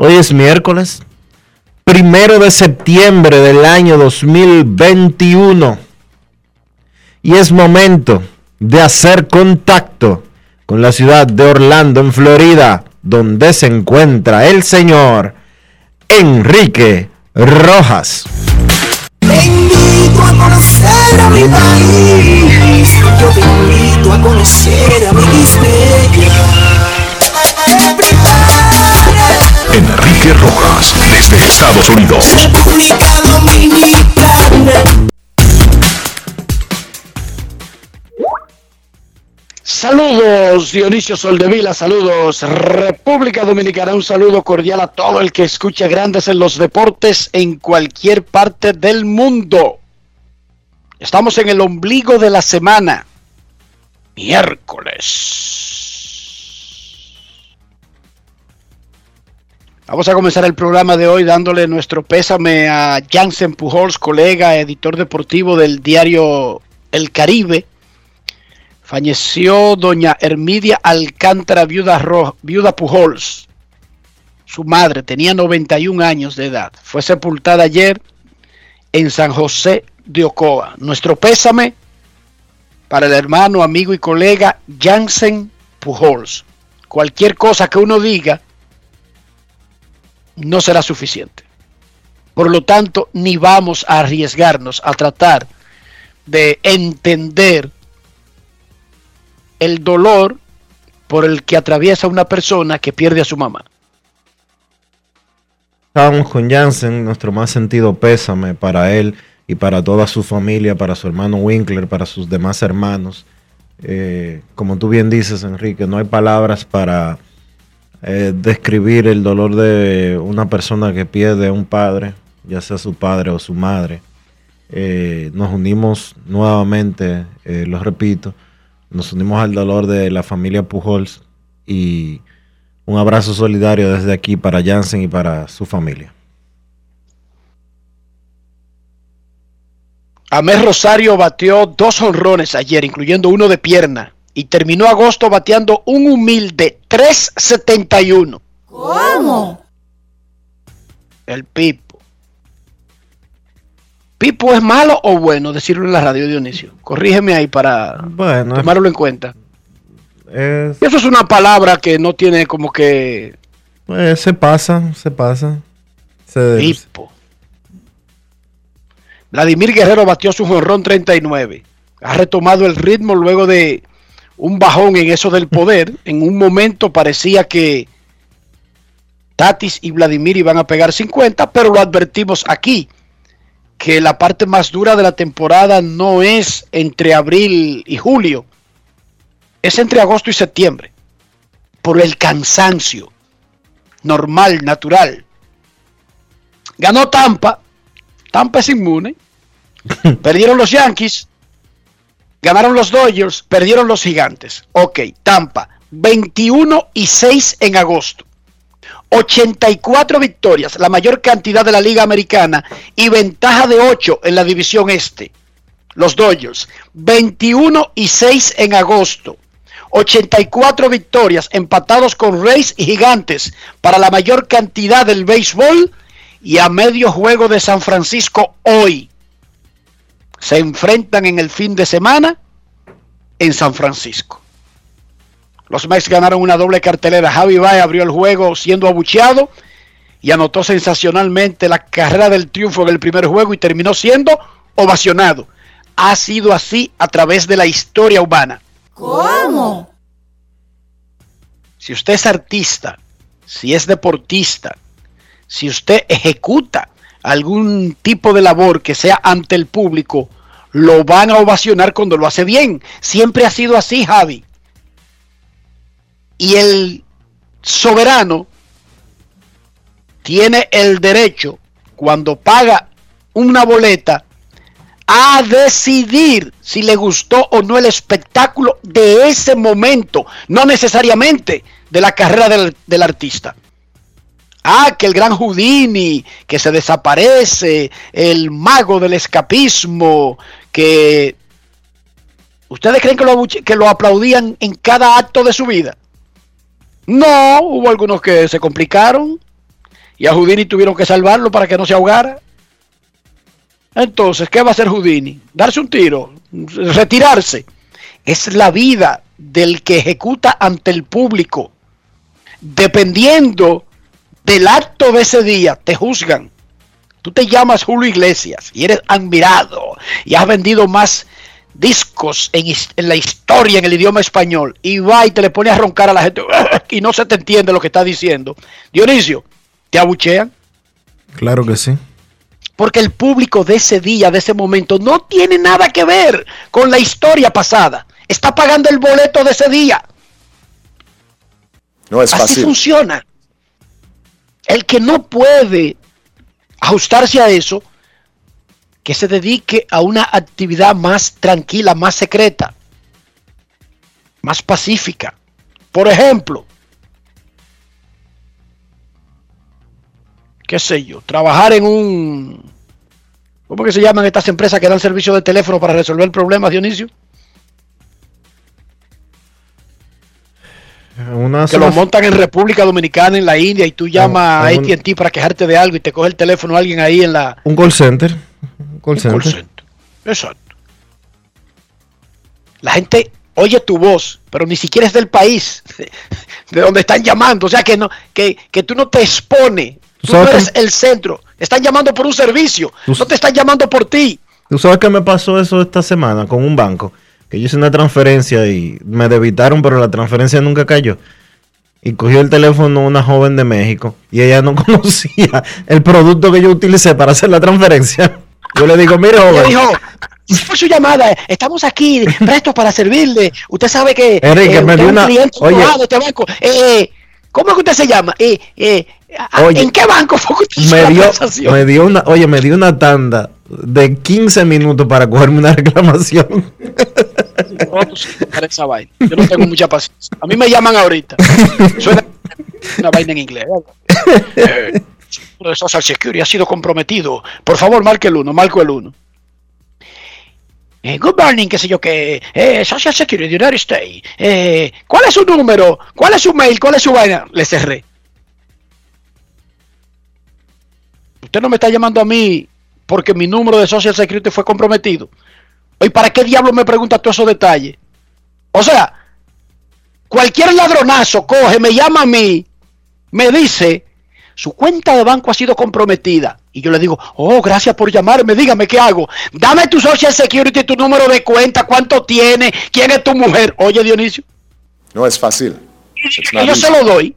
Hoy es miércoles, primero de septiembre del año 2021. Y es momento de hacer contacto con la ciudad de Orlando, en Florida, donde se encuentra el señor Enrique Rojas. Te a conocer a mi país. Yo te invito a conocer a mi Enrique Rojas, desde Estados Unidos. República Dominicana. Saludos Dionisio Soldevila, saludos República Dominicana, un saludo cordial a todo el que escucha grandes en los deportes en cualquier parte del mundo. Estamos en el ombligo de la semana, miércoles. Vamos a comenzar el programa de hoy dándole nuestro pésame a Jansen Pujols, colega, editor deportivo del diario El Caribe. Falleció doña Hermidia Alcántara, viuda, Pujols. Su madre tenía 91 años de edad. Fue sepultada ayer en San José de Ocoa. Nuestro pésame para el hermano, amigo y colega Jansen Pujols. Cualquier cosa que uno diga no será suficiente. Por lo tanto, ni vamos a arriesgarnos a tratar de entender el dolor por el que atraviesa una persona que pierde a su mamá. Estábamos con Jansen, nuestro más sentido pésame para él y para toda su familia, para su hermano Winkler, para sus demás hermanos. Eh, como tú bien dices, Enrique, no hay palabras para eh, describir el dolor de una persona que pierde a un padre, ya sea su padre o su madre. Eh, nos unimos nuevamente, eh, lo repito, nos unimos al dolor de la familia Pujols y un abrazo solidario desde aquí para Jansen y para su familia. Amés Rosario batió dos honrones ayer, incluyendo uno de pierna, y terminó agosto bateando un humilde 371. ¿Cómo? El Pipo. ¿Pipo es malo o bueno? Decirlo en la radio, Dionisio. Corrígeme ahí para Bueno, tomarlo en cuenta. es- eso es una palabra que no tiene como que eh, se pasa, se pasa. Se- Pipo. Vladimir Guerrero batió su jonrón 39. Ha retomado el ritmo luego de un bajón en eso del poder. En un momento parecía que Tatis y Vladimir iban a pegar 50, pero lo advertimos aquí, que la parte más dura de la temporada no es entre abril y julio, es entre agosto y septiembre, por el cansancio normal, natural. Ganó Tampa, Tampa es inmune, perdieron los Yankees, ganaron los Dodgers, perdieron los Gigantes. Ok, Tampa, 21 y 6 en agosto. 84 victorias, la mayor cantidad de la Liga Americana y ventaja de 8 en la división este. Los Dodgers, 21 y 6 en agosto. 84 victorias empatados con Reyes y Gigantes para la mayor cantidad del béisbol y a medio juego de San Francisco hoy. Se enfrentan en el fin de semana en San Francisco. Los Mets ganaron una doble cartelera. Javi Baez abrió el juego siendo abucheado y anotó sensacionalmente la carrera del triunfo en el primer juego y terminó siendo ovacionado. Ha sido así a través de la historia humana. ¿Cómo? Si usted es artista, si es deportista, si usted ejecuta algún tipo de labor que sea ante el público, lo van a ovacionar cuando lo hace bien. Siempre ha sido así, Javi y el soberano tiene el derecho, cuando paga una boleta, a decidir si le gustó o no el espectáculo de ese momento, no necesariamente de la carrera del, del artista. Ah, que el gran Houdini, que se desaparece, el mago del escapismo, que... ¿Ustedes creen que lo, que lo aplaudían en cada acto de su vida? No, hubo algunos que se complicaron y a Houdini tuvieron que salvarlo para que no se ahogara. Entonces, ¿qué va a hacer Houdini? Darse un tiro, retirarse. Es la vida del que ejecuta ante el público. Dependiendo del acto de ese día, te juzgan. Tú te llamas Julio Iglesias y eres admirado y has vendido más discos en, en, la historia en el idioma español y va y te le pone a roncar a la gente y no se te entiende lo que está diciendo. Dionisio, ¿te abuchean? Claro que sí. Porque el público de ese día, de ese momento, no tiene nada que ver con la historia pasada. Está pagando el boleto de ese día. No es Así fácil. funciona. El que no puede ajustarse a eso, que se dedique a una actividad más tranquila, más secreta, más pacífica. Por ejemplo, qué sé yo, trabajar en un... ¿Cómo que se llaman estas empresas que dan servicio de teléfono para resolver problemas, Dionisio? Una que lo montan en República Dominicana, en la India, y tú llamas en a un- AT&T para quejarte de algo y te coge el teléfono alguien ahí en la un call center. Un call un center. call center. Exacto. La gente oye tu voz, pero ni siquiera es del país de donde están llamando, o sea que no que, que tú no te expones, Tú tú no eres que- el centro, están llamando por un servicio, Tú- no te están llamando por ti. ¿Tú sabes qué me pasó eso esta semana con un banco? Que yo hice una transferencia y me debitaron, pero la transferencia nunca cayó. Y cogió el teléfono una joven de México y ella no conocía el producto que yo utilicé para hacer la transferencia. Yo le digo, mire, joven, dijo, por su llamada, estamos aquí prestos para servirle. Usted sabe que Enrique, eh, me dio una- oye. de este banco. Eh, ¿Cómo es que usted se llama? Eh, eh, Oye, ¿En qué banco fue que usted me dio, me dio una, oye, me dio una tanda de 15 minutos para cogerme una reclamación. No, esa vaina. Yo no tengo mucha paciencia. A mí me llaman ahorita. Suena una vaina en inglés. Eh, de Social Security ha sido comprometido. Por favor, marque el 1, marco el 1. good morning, qué sé yo qué. Eh, Social Security, United States. Eh, ¿Cuál es su número? ¿Cuál es su mail? ¿Cuál es su vaina? Le cerré. Usted no me está llamando a mí porque mi número de Social Security fue comprometido. ¿Y para qué diablo me pregunta todos esos detalles? O sea, cualquier ladronazo coge, me llama a mí, me dice, su cuenta de banco ha sido comprometida. Y yo le digo, oh, gracias por llamarme, dígame qué hago. Dame tu Social Security, tu número de cuenta, cuánto tiene, quién es tu mujer. Oye, Dionisio, No es fácil. Y yo se lo doy.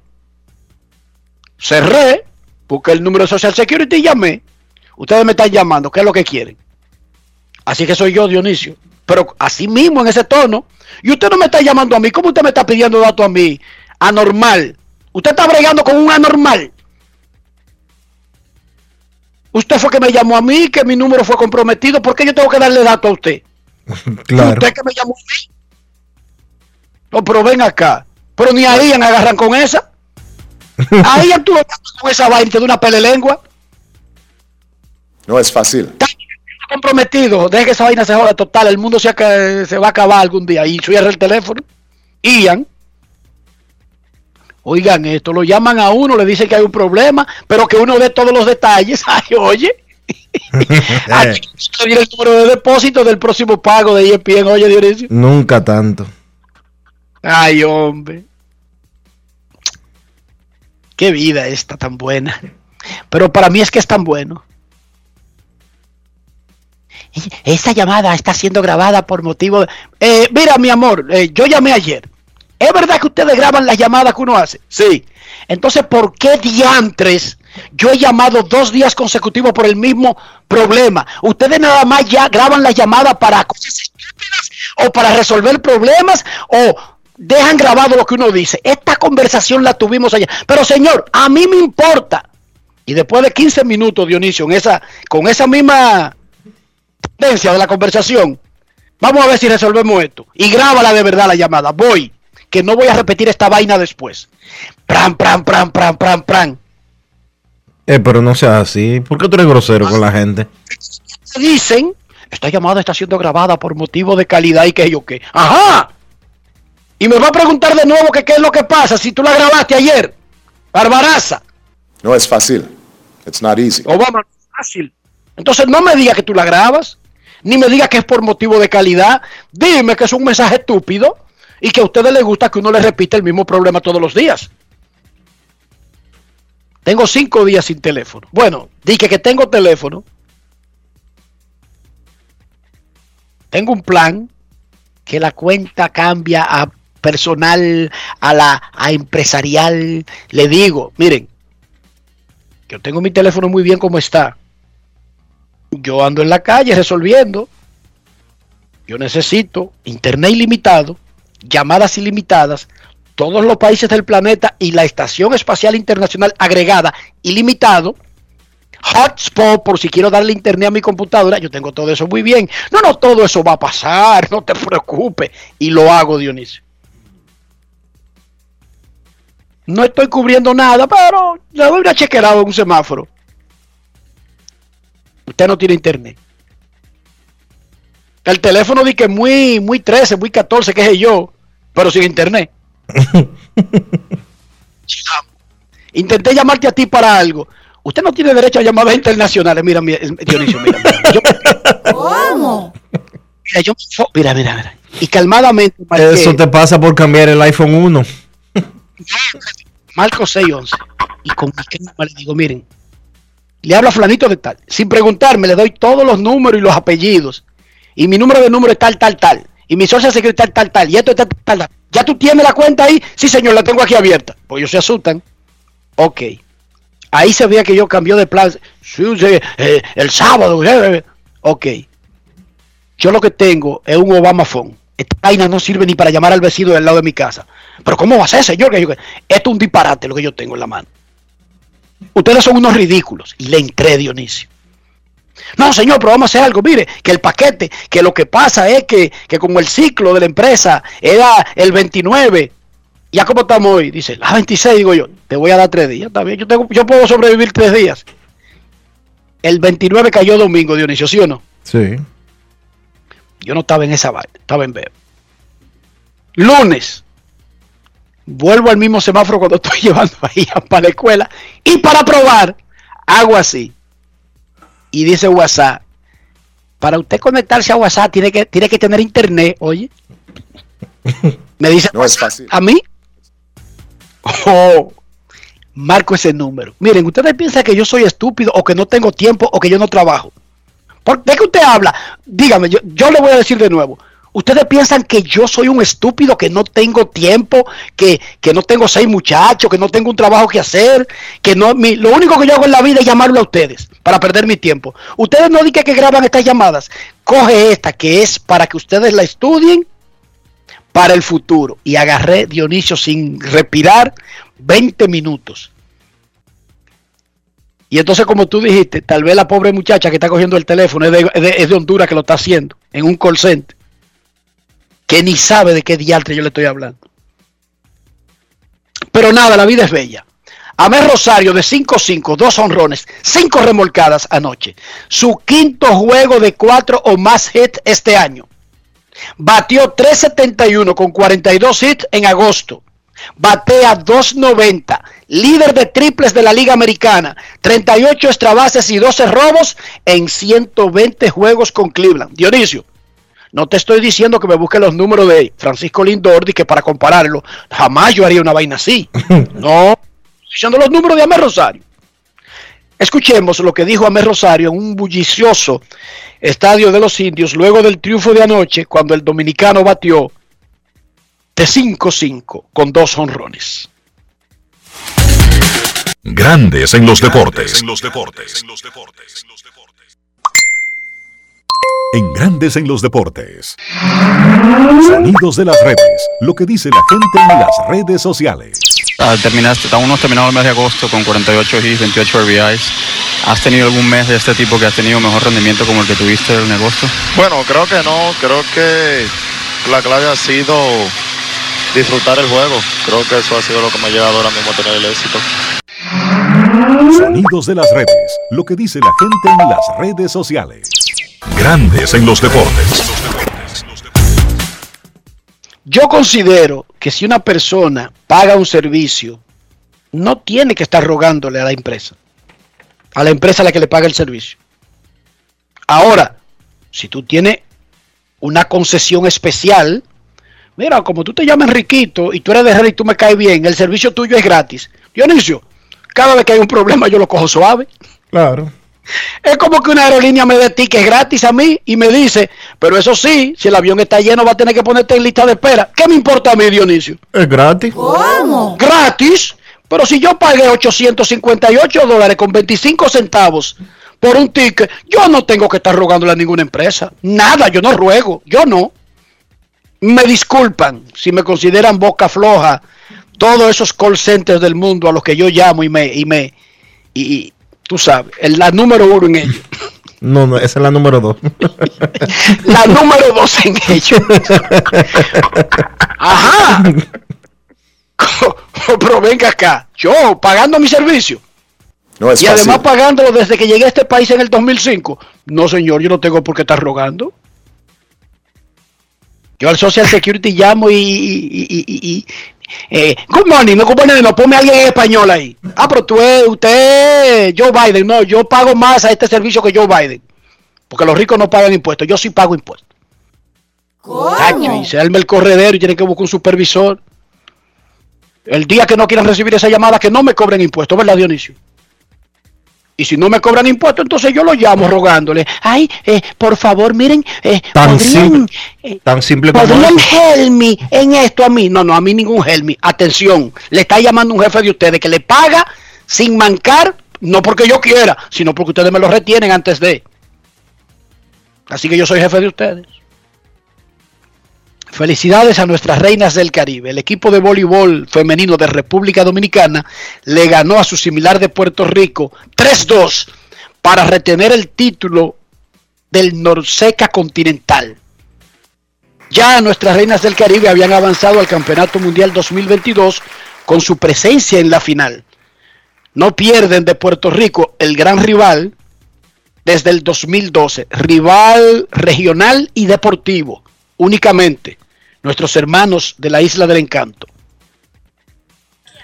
Cerré, busqué el número de Social Security y llamé. Ustedes me están llamando, ¿qué es lo que quieren? Así que soy yo, Dionisio. Pero así mismo, en ese tono. Y usted no me está llamando a mí. ¿Cómo usted me está pidiendo datos a mí? Anormal. Usted está bregando con un anormal. Usted fue que me llamó a mí, que mi número fue comprometido. ¿Por qué yo tengo que darle datos a usted? Claro. ¿Usted que me llamó a mí? No, pero ven acá. Pero ni ahí agarran con esa. Ahí tú con esa vaina da una pelelengua. No es fácil. Está comprometido. Deje que esa vaina se joda total. El mundo se, va a acabar algún día. Y cierra el teléfono. Ian. Oigan, esto lo llaman a uno, le dicen que hay un problema, pero que uno dé todos los detalles. Ay, oye. Aquí viene el número de depósito del próximo pago de ESPN. Oye, Dionisio. Nunca tanto. Ay, hombre. Qué vida esta tan buena. Pero para mí es que es tan bueno. Esta llamada está siendo grabada por motivo de... Eh, mira, mi amor, eh, yo llamé ayer. ¿Es verdad que ustedes graban las llamadas que uno hace? Sí. Entonces, ¿por qué diantres yo he llamado dos días consecutivos por el mismo problema? Ustedes nada más ya graban las llamadas para cosas estúpidas o para resolver problemas o dejan grabado lo que uno dice. Esta conversación la tuvimos ayer. Pero señor, a mí me importa. Y después de 15 minutos, Dionisio, en esa, con esa misma tendencia de la conversación, vamos a ver si resolvemos esto. Y grábala de verdad la llamada. Voy, que no voy a repetir esta vaina después. Pran, pran, pran, pran, pran, pran. Eh, pero no seas así. ¿Por qué tú eres grosero con la gente? Dicen, esta llamada está siendo grabada por motivo de calidad y que yo qué. Ajá. Y me va a preguntar de nuevo que qué es lo que pasa si tú la grabaste ayer. Barbaraza. No es fácil. It's not easy. Obama, fácil. Entonces no me diga que tú la grabas, ni me diga que es por motivo de calidad. Dime que es un mensaje estúpido y que a ustedes les gusta que uno les repita el mismo problema todos los días. Tengo cinco días sin teléfono. Bueno, dije que tengo teléfono. Tengo un plan que la cuenta cambia a personal, a la a empresarial. Le digo, miren, yo tengo mi teléfono muy bien como está. Yo ando en la calle resolviendo. Yo necesito internet ilimitado, llamadas ilimitadas, todos los países del planeta y la Estación Espacial Internacional agregada ilimitado. Hotspot por si quiero darle internet a mi computadora. Yo tengo todo eso muy bien. No, no, todo eso va a pasar. No te preocupes. Y lo hago, Dionisio. No estoy cubriendo nada, pero le doy una un semáforo. Usted no tiene internet. El teléfono di que muy, muy 13, muy 14, qué sé yo, pero sin internet. Intenté llamarte a ti para algo. Usted no tiene derecho a llamadas internacionales. Mira, mira, Dionisio, mira. mira. Yo, ¿Cómo? mira, yo- mira, mira, mira. Y calmadamente marqué- Eso te pasa por cambiar el iPhone 1. Marco 611. Y con mi calma le digo, miren, le hablo a flanito de tal. Sin preguntarme, le doy todos los números y los apellidos. Y mi número de número es tal, tal, tal. Y mi socio secreto es tal, tal. Y esto es tal, tal, tal. ¿Ya tú tienes la cuenta ahí? Sí, señor, la tengo aquí abierta. Pues ellos se asustan. Ok. Ahí se veía que yo cambió de plan. Sí, sí, eh, el sábado. eh, eh. Ok. Yo lo que tengo es un Obama Phone. Esta vaina no sirve ni para llamar al vecino del lado de mi casa. Pero ¿cómo va a ser, señor? Esto es un disparate lo que yo tengo en la mano. Ustedes son unos ridículos. Y le entré, Dionisio. No, señor, pero vamos a hacer algo. Mire, que el paquete, que lo que pasa es que, que como el ciclo de la empresa era el 29, ya como estamos hoy, dice, la 26, digo yo, te voy a dar tres días. Está bien, yo, tengo, yo puedo sobrevivir tres días. El 29 cayó domingo, Dionisio, ¿sí o no? Sí. Yo no estaba en esa vaina, estaba en veo. Lunes, vuelvo al mismo semáforo cuando estoy llevando ahí para la escuela y para probar, hago así. Y dice WhatsApp, para usted conectarse a WhatsApp tiene que, tiene que tener internet, oye. Me dice, No es fácil. ¿a mí? Oh, marco ese número. Miren, ustedes piensan que yo soy estúpido o que no tengo tiempo o que yo no trabajo. ¿Por ¿De qué usted habla? Dígame, yo, yo le voy a decir de nuevo. Ustedes piensan que yo soy un estúpido, que no tengo tiempo, que, que no tengo seis muchachos, que no tengo un trabajo que hacer, que no, mi- lo único que yo hago en la vida es llamarlo a ustedes. para perder mi tiempo. Ustedes no digan que graban estas llamadas. Coge esta que es para que ustedes la estudien para el futuro. Y agarré Dionisio sin respirar 20 minutos. Y entonces, como tú dijiste, tal vez la pobre muchacha que está cogiendo el teléfono es de, es de- es de Honduras que lo está haciendo en un call center. Que ni sabe de qué diantre yo le estoy hablando. Pero nada, la vida es bella. Amé Rosario de 5-5, dos honrones, cinco remolcadas anoche. Su quinto juego de cuatro o más hits este año. Batió 371 con 42 hits en agosto. Batea 290, líder de triples de la Liga Americana, 38 extrabases y 12 robos en 120 juegos con Cleveland. Dionisio, no te estoy diciendo que me busque los números de Francisco Lindor y que para compararlo, jamás yo haría una vaina así. No, estoy diciendo los números de Amé Rosario. Escuchemos lo que dijo Amé Rosario en un bullicioso estadio de los indios luego del triunfo de anoche cuando el dominicano batió de 5-5 con dos honrones. Grandes en los deportes. En Grandes en los deportes. Sonidos de las redes. Lo que dice la gente en las redes sociales. Ah, terminaste, aún no has terminado el mes de agosto con 48 hits, 28 RBIs. ¿Has tenido algún mes de este tipo que has tenido mejor rendimiento como el que tuviste en agosto? Bueno, creo que no, creo que la clave ha sido disfrutar el juego. Creo que eso ha sido lo que me ha llevado ahora mismo a tener el éxito. Sonidos de las redes. Lo que dice la gente en las redes sociales. Grandes en los deportes. Yo considero que si una persona paga un servicio, no tiene que estar rogándole a la empresa. A la empresa a la que le paga el servicio. Ahora, si tú tienes una concesión especial, mira, como tú te llamas Enriquito y tú eres de Herrera y tú me caes bien, el servicio tuyo es gratis. Dionisio, cada vez que hay un problema yo lo cojo suave. Claro. Es como que una aerolínea me dé tickets gratis a mí y me dice, pero eso sí, si el avión está lleno va a tener que ponerte en lista de espera. ¿Qué me importa a mí, Dionisio? Es gratis. Gratis. Pero si yo pagué 858 dólares con 25 centavos por un ticket, yo no tengo que estar rogándole a ninguna empresa. Nada, yo no ruego, yo no. Me disculpan si me consideran boca floja todos esos call centers del mundo a los que yo llamo y me, y me, y, y tú sabes, el- la número uno en ellos. No, no, esa es la número dos. la número dos en ellos. Ajá. Pero venga acá, yo pagando mi servicio No es y fácil. además pagándolo desde que llegué a este país en el 2005. No, señor, yo no tengo por qué estar rogando. Yo al Social Security llamo y... y, y- y- y- eh, good morning, no, good morning, no, ponme a alguien en español ahí. Ah, pero tú, usted, Joe Biden, no, yo pago más a este servicio que Joe Biden. Porque los ricos no pagan impuestos, yo sí pago impuestos. Cacho, y se arma el corredero y tiene que buscar un supervisor. El día que no quieran recibir esa llamada, que no me cobren impuestos, ¿verdad, Dionisio? Y si no me cobran impuestos, entonces yo lo llamo rogándole. Ay, eh, por favor, miren, eh, Tan podrían, simple, eh, tan simple como podrían eso. help me en esto a mí. No, no, a mí ningún help me. Atención, le está llamando un jefe de ustedes que le paga sin mancar, no porque yo quiera, sino porque ustedes me lo retienen antes de. Así que yo soy jefe de ustedes. Felicidades a nuestras reinas del Caribe. El equipo de voleibol femenino de República Dominicana le ganó a su similar de Puerto Rico 3-2 para retener el título del Norseca Continental. Ya nuestras reinas del Caribe habían avanzado al Campeonato Mundial 2022 con su presencia en la final. No pierden de Puerto Rico el gran rival desde el 2012, rival regional y deportivo, únicamente nuestros hermanos de la Isla del Encanto.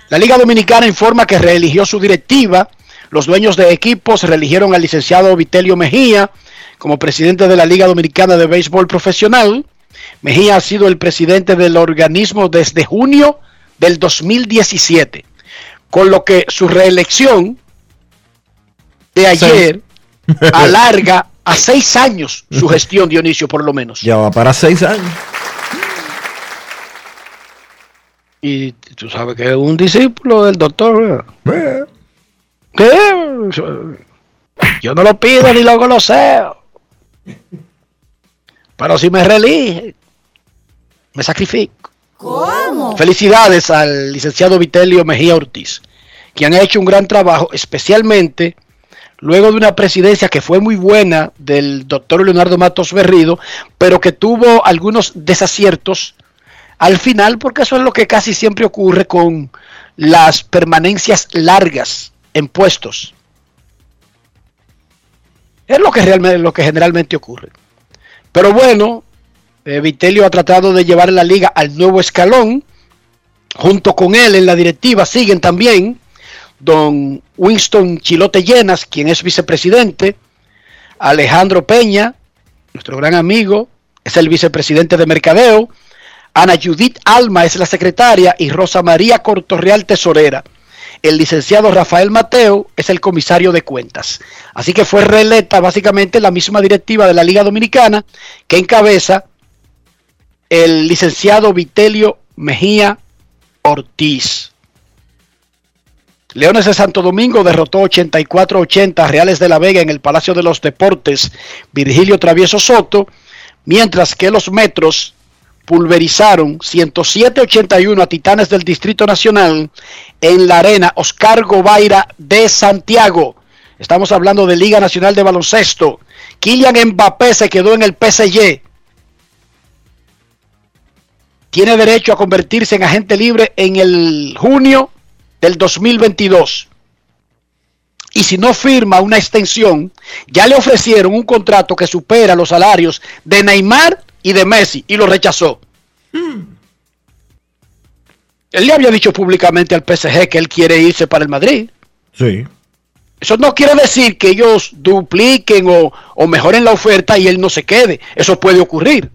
La Liga Dominicana informa que reeligió su directiva. Los dueños de equipos reeligieron al licenciado Vitelio Mejía como presidente de la Liga Dominicana de Béisbol Profesional. Mejía ha sido el presidente del organismo desde junio del 2017, con lo que su reelección de ayer alarga a seis años su gestión, Dionisio, por lo menos. Ya va para seis años. Y tú sabes que es un discípulo del doctor. ¿verdad? ¿Qué? Yo no lo pido ni lo goloseo. Pero si me reelige, me sacrifico. ¿Cómo? Felicidades al licenciado Vitelio Mejía Ortiz, quien ha hecho un gran trabajo, especialmente luego de una presidencia que fue muy buena del doctor Leonardo Matos Berrido, pero que tuvo algunos desaciertos al final, porque eso es lo que casi siempre ocurre con las permanencias largas en puestos. Es lo que realmente lo que generalmente ocurre. Pero bueno, eh, Vitelio ha tratado de llevar la liga al nuevo escalón. Junto con él en la directiva siguen también don Winston Chilote Llenas, quien es vicepresidente, Alejandro Peña, nuestro gran amigo, es el vicepresidente de Mercadeo, Ana Judith Alma es la secretaria y Rosa María Cortorreal tesorera. El licenciado Rafael Mateo es el comisario de cuentas. Así que fue reelecta básicamente la misma directiva de la Liga Dominicana que encabeza el licenciado Vitelio Mejía Ortiz. Leones de Santo Domingo derrotó 84-80 a Reales de la Vega en el Palacio de los Deportes Virgilio Travieso Soto, mientras que los Metros pulverizaron 107-81 a Titanes del Distrito Nacional en la arena Oscar Gobaira de Santiago. Estamos hablando de Liga Nacional de Baloncesto. Kylian Mbappé se quedó en el PSG. Tiene derecho a convertirse en agente libre en el junio del 2022. Y si no firma una extensión, ya le ofrecieron un contrato que supera los salarios de Neymar y de Messi y lo rechazó. Él le había dicho públicamente al PSG que él quiere irse para el Madrid. Sí. Eso no quiere decir que ellos dupliquen o, o mejoren la oferta y él no se quede. Eso puede ocurrir.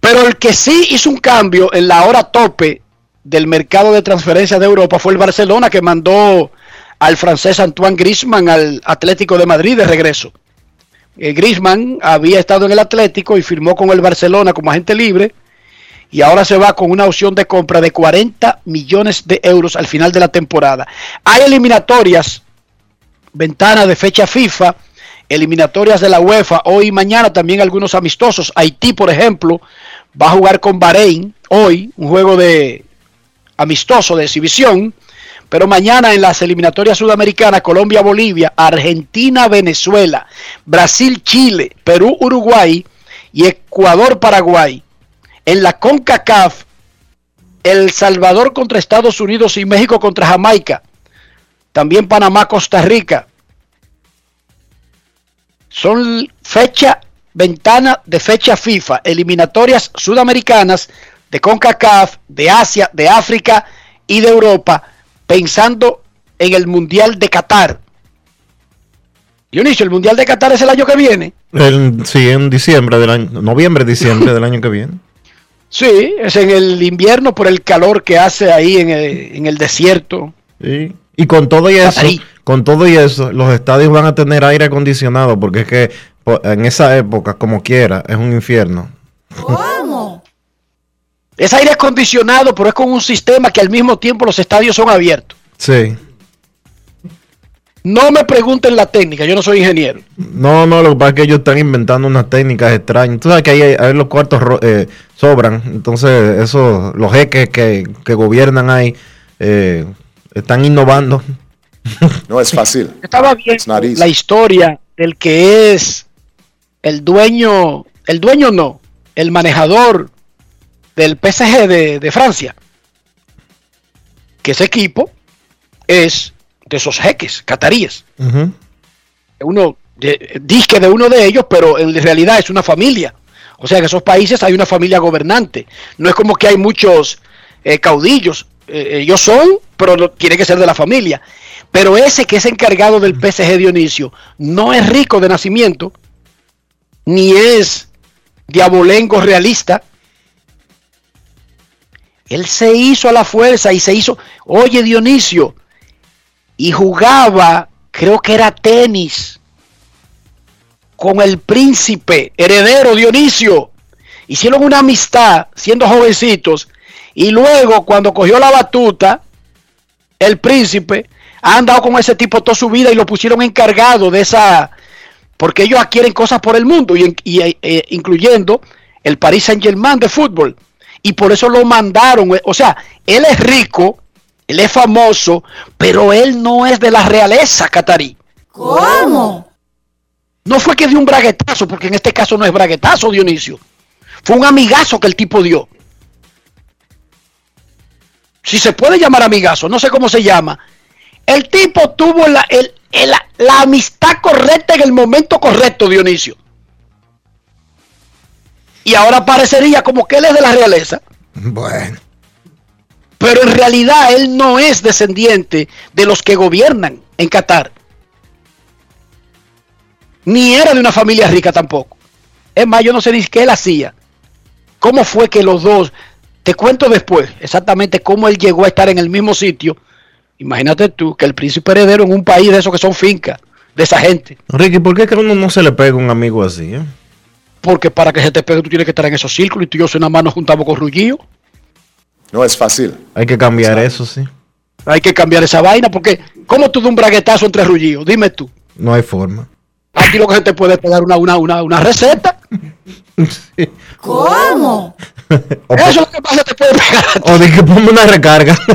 Pero el que sí hizo un cambio en la hora tope del mercado de transferencias de Europa fue el Barcelona que mandó al francés Antoine Griezmann al Atlético de Madrid de regreso. Eh, Griezmann había estado en el Atlético y firmó con el Barcelona como agente libre y ahora se va con una opción de compra de 40 millones de euros al final de la temporada. Hay eliminatorias, ventana de fecha FIFA, eliminatorias de la UEFA hoy y mañana, también algunos amistosos. Haití, por ejemplo, va a jugar con Bahrein hoy, un juego de amistoso de exhibición. Pero mañana en las eliminatorias sudamericanas, Colombia, Bolivia, Argentina, Venezuela, Brasil, Chile, Perú, Uruguay y Ecuador, Paraguay. En la CONCACAF, El Salvador contra Estados Unidos y México contra Jamaica. También Panamá, Costa Rica. Son fecha, ventana de fecha FIFA, eliminatorias sudamericanas de CONCACAF, de Asia, de África y de Europa, pensando en el Mundial de Qatar. Dionisio, el Mundial de Qatar es el año que viene. El, sí, en diciembre del año, noviembre, diciembre del año que viene. Sí, es en el invierno por el calor que hace ahí en el, en el desierto. Sí. Y con todo y eso, Ahí. con todo y eso, los estadios van a tener aire acondicionado porque es que en esa época, como quiera, es un infierno. ¿Cómo? Es aire acondicionado, pero es con un sistema que al mismo tiempo los estadios son abiertos. Sí. No me pregunten la técnica, yo no soy ingeniero. No, no, lo que pasa es que ellos están inventando unas técnicas extrañas. Tú sabes que ahí, ahí los cuartos eh, sobran. Entonces, eso, los jeques que, que gobiernan ahí eh, están innovando. No es fácil. Estaba viendo la historia del que es el dueño, el dueño no, el manejador del PSG de, de Francia. Que ese equipo es de esos jeques cataríes. Ujú. Uno, de, disque de uno de ellos, pero en realidad es una familia. O sea, en esos países hay una familia gobernante. No es como que hay muchos eh, caudillos. Eh, ellos son, pero no, tiene que ser de la familia. Pero ese que es encargado del PSG Dionisio no es rico de nacimiento, ni es diabolengo realista. Él se hizo a la fuerza y se hizo, oye Dionisio, y jugaba, creo que era tenis, con el príncipe heredero Dionisio. Hicieron una amistad siendo jovencitos y luego cuando cogió la batuta, el príncipe, Ha andado con ese tipo toda su vida y lo pusieron encargado de esa, porque ellos adquieren cosas por el mundo, y, eh, incluyendo el Paris Saint Germain de fútbol. Y por eso lo mandaron. O sea, él es rico, él es famoso, pero él no es de la realeza catarí. ¿Cómo? No fue que dio un braguetazo, porque en este caso no es braguetazo, Dionisio. Fue un amigazo que el tipo dio. Si se puede llamar amigazo, no sé cómo se llama. El tipo tuvo la, la amistad correcta en el momento correcto, Dionisio. Y ahora parecería como que él es de la realeza. Bueno. Pero en realidad él no es descendiente de los que gobiernan en Qatar. Ni era de una familia rica tampoco. Es más, yo no sé ni qué él hacía. ¿Cómo fue que los dos, te cuento después exactamente cómo él llegó a estar en el mismo sitio? Imagínate tú que el príncipe heredero en un país de esos que son fincas, de esa gente. Ricky, ¿por qué que uno no se le pega un amigo así? Eh? Porque para que se te pegue tú tienes que estar en esos círculos y tú y yo nada más nos juntamos con Rullío. No es fácil. Hay que cambiar eso, sí. Hay que cambiar esa vaina porque ¿cómo tú de un braguetazo entre Rullío? Dime tú. No hay forma. Aquí lo que se te puede pegar una, una, una, una receta. ¿Cómo? Eso es lo que pasa, te puede pegar. O de que ponme una recarga.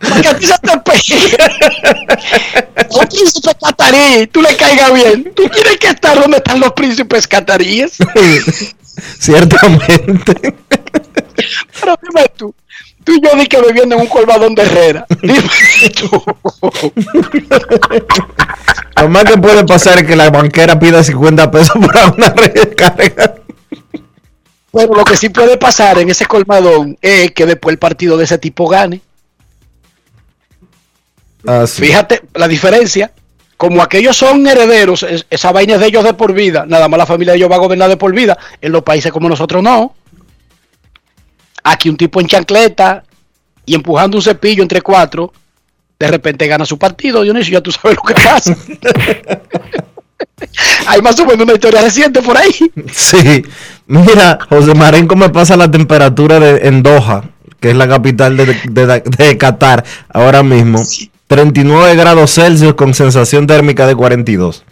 Porque a ti se te pega. Un príncipe catarí, tú le caigas bien. Tú tienes que estar donde están los príncipes cataríes. Ciertamente. Pero dime tú, tú y yo di que bebiendo en un colmadón de Herrera. Dime tú. Lo más que puede pasar es que la banquera pida 50 pesos por una recarga. Bueno, lo que sí puede pasar en ese colmadón es que después el partido de ese tipo gane. Ah, sí. Fíjate la diferencia. Como aquellos son herederos, es- esa vaina es de ellos de por vida. Nada más la familia de ellos va a gobernar de por vida. En los países como nosotros no. Aquí un tipo en chancleta y empujando un cepillo entre cuatro, de repente gana su partido, Dionisio, ya tú sabes lo que pasa. Hay más o menos una historia reciente por ahí. Sí. Mira, José Marín, ¿cómo pasa la temperatura de, en Doha, que es la capital de, de- de Qatar, ahora mismo? 39 grados Celsius con sensación térmica de 42.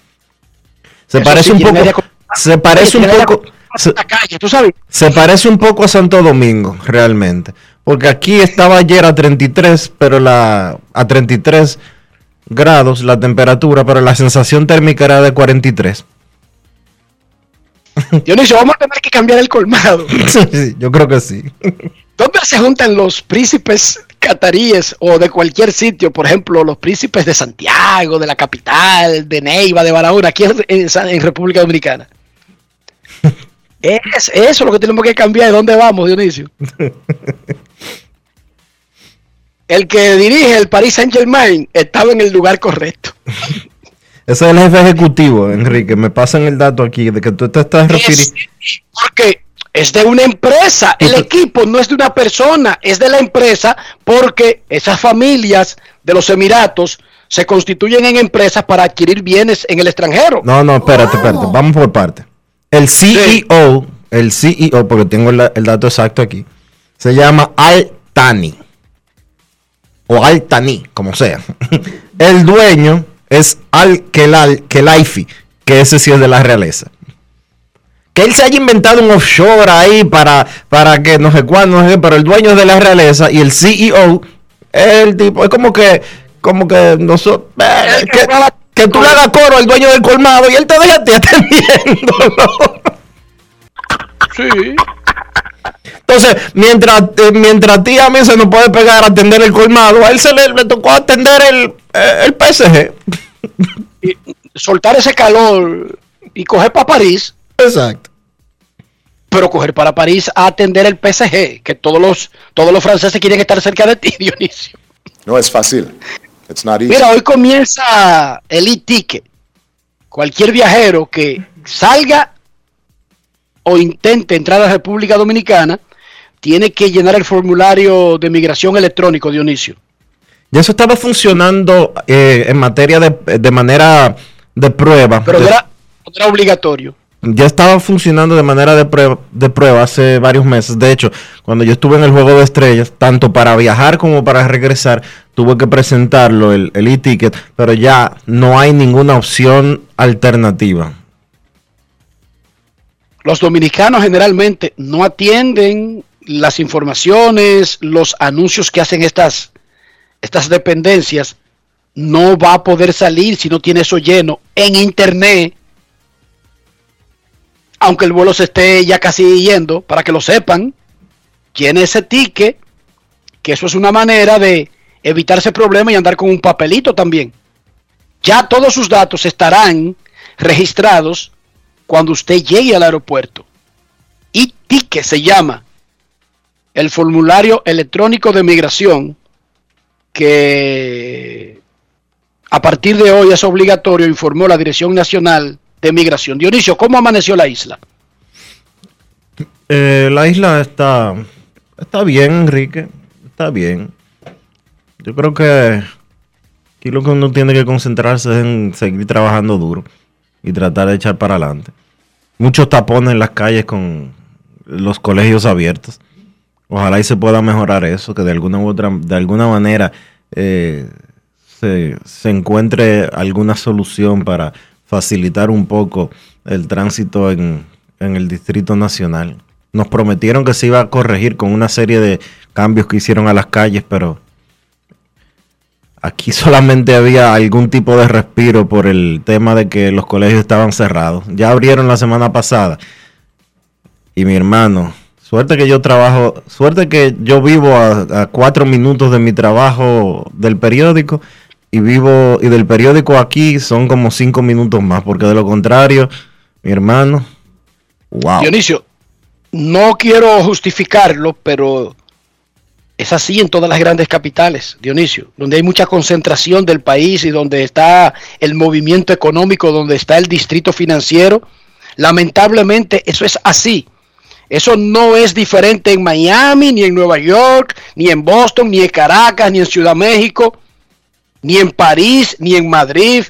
Se Eso parece sí, un poco, se parece un poco, se, La calle, tú sabes. se parece un poco a Santo Domingo, realmente. Porque aquí estaba ayer a 33, pero la, a 33 grados la temperatura, pero la sensación térmica era de 43. Dionisio, vamos a tener que cambiar el colmado. Sí, yo creo que sí. ¿Dónde se juntan los príncipes cataríes o de cualquier sitio? Por ejemplo, los príncipes de Santiago, de la capital, de Neiva, de Barahona, aquí en, República Dominicana. Es eso es lo que tenemos que cambiar. ¿De dónde vamos, Dionisio? El que dirige el Paris Saint Germain estaba en el lugar correcto. Ese es el jefe ejecutivo, Enrique. Me pasan el dato aquí de que tú te estás refiriendo. Es porque es de una empresa. El equipo no es de una persona, es de la empresa porque esas familias de los Emiratos se constituyen en empresas para adquirir bienes en el extranjero. No, no, espérate, espérate. Vamos por parte. El CEO, el CEO, porque tengo el, el dato exacto aquí, se llama Al Tani. O Al Tani, como sea. El dueño es Al Kelal, Kelaifi, que ese sí es de la realeza. Que él se haya inventado un offshore ahí para, para que no sé cuándo, no sé pero el dueño es de la realeza y el CEO es el tipo, es como que, como que nosotros, El que que, tú le hagas coro al dueño del colmado y él te deja a ti atendiéndolo. Sí. Entonces, mientras, eh, mientras a ti a mí se nos puede pegar a atender el colmado, a él se le, le tocó atender el, eh, el PSG. Y soltar ese calor y coger para París, Exacto. pero coger para París a atender el PSG, que todos los, todos los franceses quieren estar cerca de ti, Dionisio. No es fácil. It's not easy. Mira, hoy comienza el e-ticket. Cualquier viajero que salga o intente entrar a la República Dominicana tiene que llenar el formulario de migración electrónico, Dionisio. Y eso estaba funcionando eh, en materia de, de manera de prueba. Pero De- era, obligatorio. ya estaba funcionando de manera de prueba, de prueba hace varios meses. De hecho, cuando yo estuve en el Juego de Estrellas, tanto para viajar como para regresar, tuve que presentarlo, el el e-ticket, pero ya no hay ninguna opción alternativa. Los dominicanos generalmente no atienden las informaciones, los anuncios que hacen estas, estas dependencias. No va a poder salir si no tiene eso lleno en internet. Aunque el vuelo se esté ya casi yendo, para que lo sepan, tiene ese ticket, que eso es una manera de evitarse problemas y andar con un papelito también. Ya todos sus datos estarán registrados cuando usted llegue al aeropuerto. Y ticket se llama el formulario electrónico de migración que a partir de hoy es obligatorio, informó la Dirección Nacional de Migración. Dionisio, ¿cómo amaneció la isla? Eh, la isla está, está bien, Enrique. Está bien. Yo creo que aquí lo que uno tiene que concentrarse es en seguir trabajando duro y tratar de echar para adelante. Muchos tapones en las calles con los colegios abiertos. Ojalá y se pueda mejorar eso, que de alguna u otra, de alguna manera eh, se, se encuentre alguna solución para facilitar un poco el tránsito en, en el Distrito Nacional. Nos prometieron que se iba a corregir con una serie de cambios que hicieron a las calles, pero aquí solamente había algún tipo de respiro por el tema de que los colegios estaban cerrados. Ya abrieron la semana pasada. Y mi hermano, suerte que yo trabajo, suerte que yo vivo a, cuatro minutos de mi trabajo del periódico y vivo, y del periódico aquí son como cinco minutos más, porque de lo contrario, mi hermano, wow. Dionisio, no quiero justificarlo, pero es así en todas las grandes capitales, Dionisio, donde hay mucha concentración del país y donde está el movimiento económico, donde está el distrito financiero. Lamentablemente eso es así. Eso no es diferente en Miami, ni en Nueva York, ni en Boston, ni en Caracas, ni en Ciudad México, ni en París, ni en Madrid.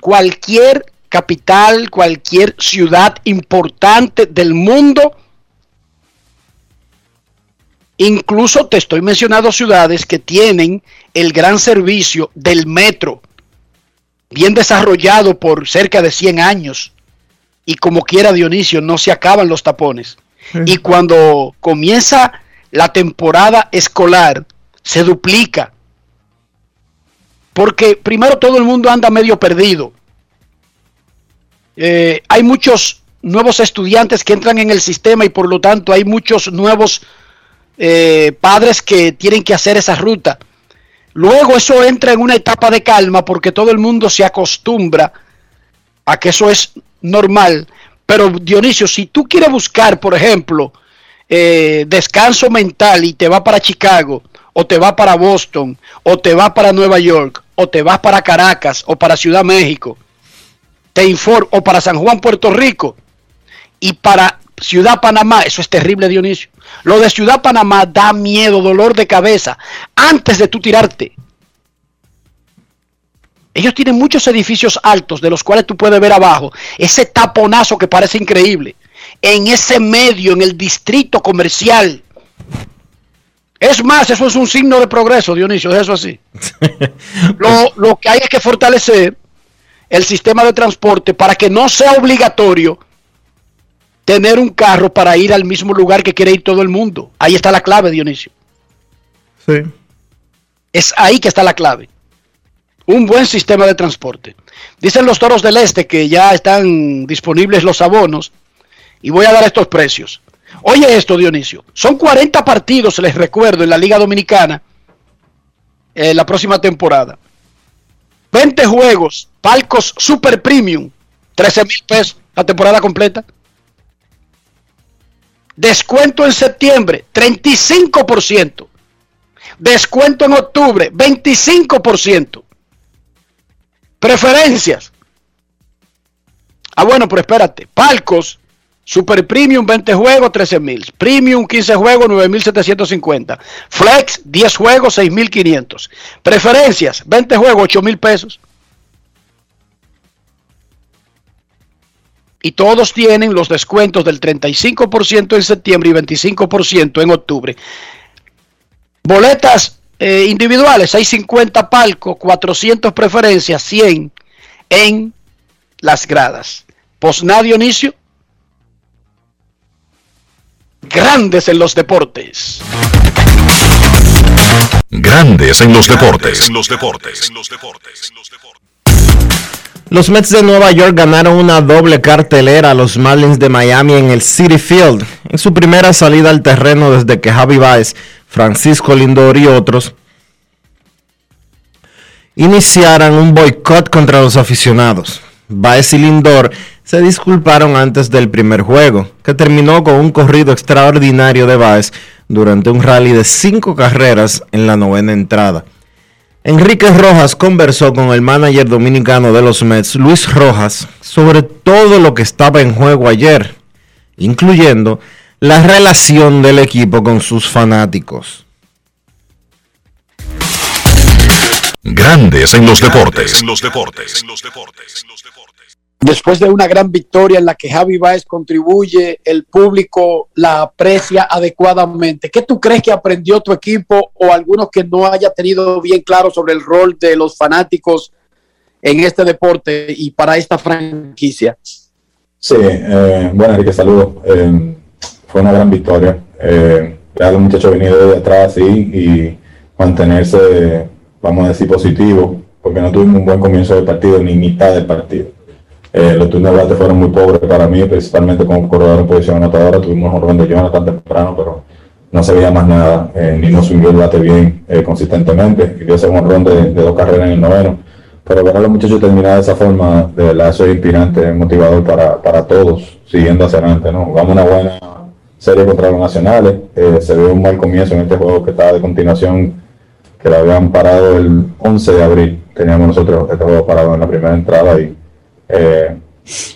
Cualquier capital, cualquier ciudad importante del mundo Incluso te estoy mencionando ciudades que tienen el gran servicio del metro, bien desarrollado por cerca de 100 años. Y como quiera Dionisio, no se acaban los tapones. Y cuando comienza la temporada escolar, se duplica. Porque primero todo el mundo anda medio perdido. Eh, hay muchos nuevos estudiantes que entran en el sistema y por lo tanto hay muchos nuevos eh, padres que tienen que hacer esa ruta. Luego eso entra en una etapa de calma porque todo el mundo se acostumbra a que eso es normal. Pero Dionisio, si tú quieres buscar, por ejemplo, eh, descanso mental y te va para Chicago, o te va para Boston, o te va para Nueva York, o te vas para Caracas, o para Ciudad México, te informo, o para San Juan, Puerto Rico, y para Ciudad Panamá, eso es terrible, Dionisio. Lo de Ciudad Panamá da miedo, dolor de cabeza, antes de tú tirarte. Ellos tienen muchos edificios altos de los cuales tú puedes ver abajo ese taponazo que parece increíble. En ese medio, en el distrito comercial. Es más, eso es un signo de progreso, Dionisio, es eso así. lo, lo que hay es que fortalecer el sistema de transporte para que no sea obligatorio tener un carro para ir al mismo lugar que quiere ir todo el mundo. Ahí está la clave, Dionisio. Sí. Es ahí que está la clave. Un buen sistema de transporte. Dicen los toros del este que ya están disponibles los abonos y voy a dar estos precios. Oye esto, Dionisio. Son 40 partidos, les recuerdo, en la Liga Dominicana eh, la próxima temporada. 20 juegos, palcos super premium, 13 mil pesos la temporada completa. Descuento en septiembre, 35%. Descuento en octubre, 25%. Preferencias. Ah, bueno, pero espérate. Palcos, Super Premium 20 juegos, 13 mil. Premium 15 juegos, 9,750. Flex 10 juegos, 6,500. Preferencias, 20 juegos, 8 mil pesos. Y todos tienen los descuentos del 35% en septiembre y 25% en octubre. Boletas eh, individuales, hay 50 palcos, 400 preferencias, 100 en las gradas. Posna Dionisio, grandes en los deportes. Grandes en los deportes. En los deportes. Los Mets de Nueva York ganaron una doble cartelera a los Marlins de Miami en el City Field en su primera salida al terreno desde que Javi Baez, Francisco Lindor y otros iniciaran un boicot contra los aficionados. Baez y Lindor se disculparon antes del primer juego, que terminó con un corrido extraordinario de Baez durante un rally de cinco carreras en la novena entrada. Enrique Rojas conversó con el manager dominicano de los Mets, Luis Rojas, sobre todo lo que estaba en juego ayer, incluyendo la relación del equipo con sus fanáticos. Grandes en los deportes. Después de una gran victoria en la que Javi Baez contribuye, el público la aprecia adecuadamente. ¿Qué tú crees que aprendió tu equipo o algunos que no haya tenido bien claro sobre el rol de los fanáticos en este deporte y para esta franquicia? Sí, eh, bueno, Enrique, saludos. Eh, fue una gran victoria. Eh, los muchachos venido de atrás sí, y mantenerse, vamos a decir, positivo, porque no tuvimos un buen comienzo del partido ni mitad del partido. Eh, los turnos de bate fueron muy pobres para mí, principalmente como corredor en posición anotadora. Tuvimos un orden de Jonathan temprano, pero no se veía más nada. Eh, ni nos subió el bate bien eh, consistentemente. Y dio ese un de, de, dos carreras en el noveno. Pero ver a los muchachos terminar de esa forma, de verdad, eso es inspirante, motivador para, para todos, siguiendo hacia adelante. ¿no? Vamos una buena serie contra los nacionales. Eh, se ve un mal comienzo en este juego que está de continuación, que lo habían parado el 11 de abril. Teníamos nosotros este juego parado en la primera entrada y eh,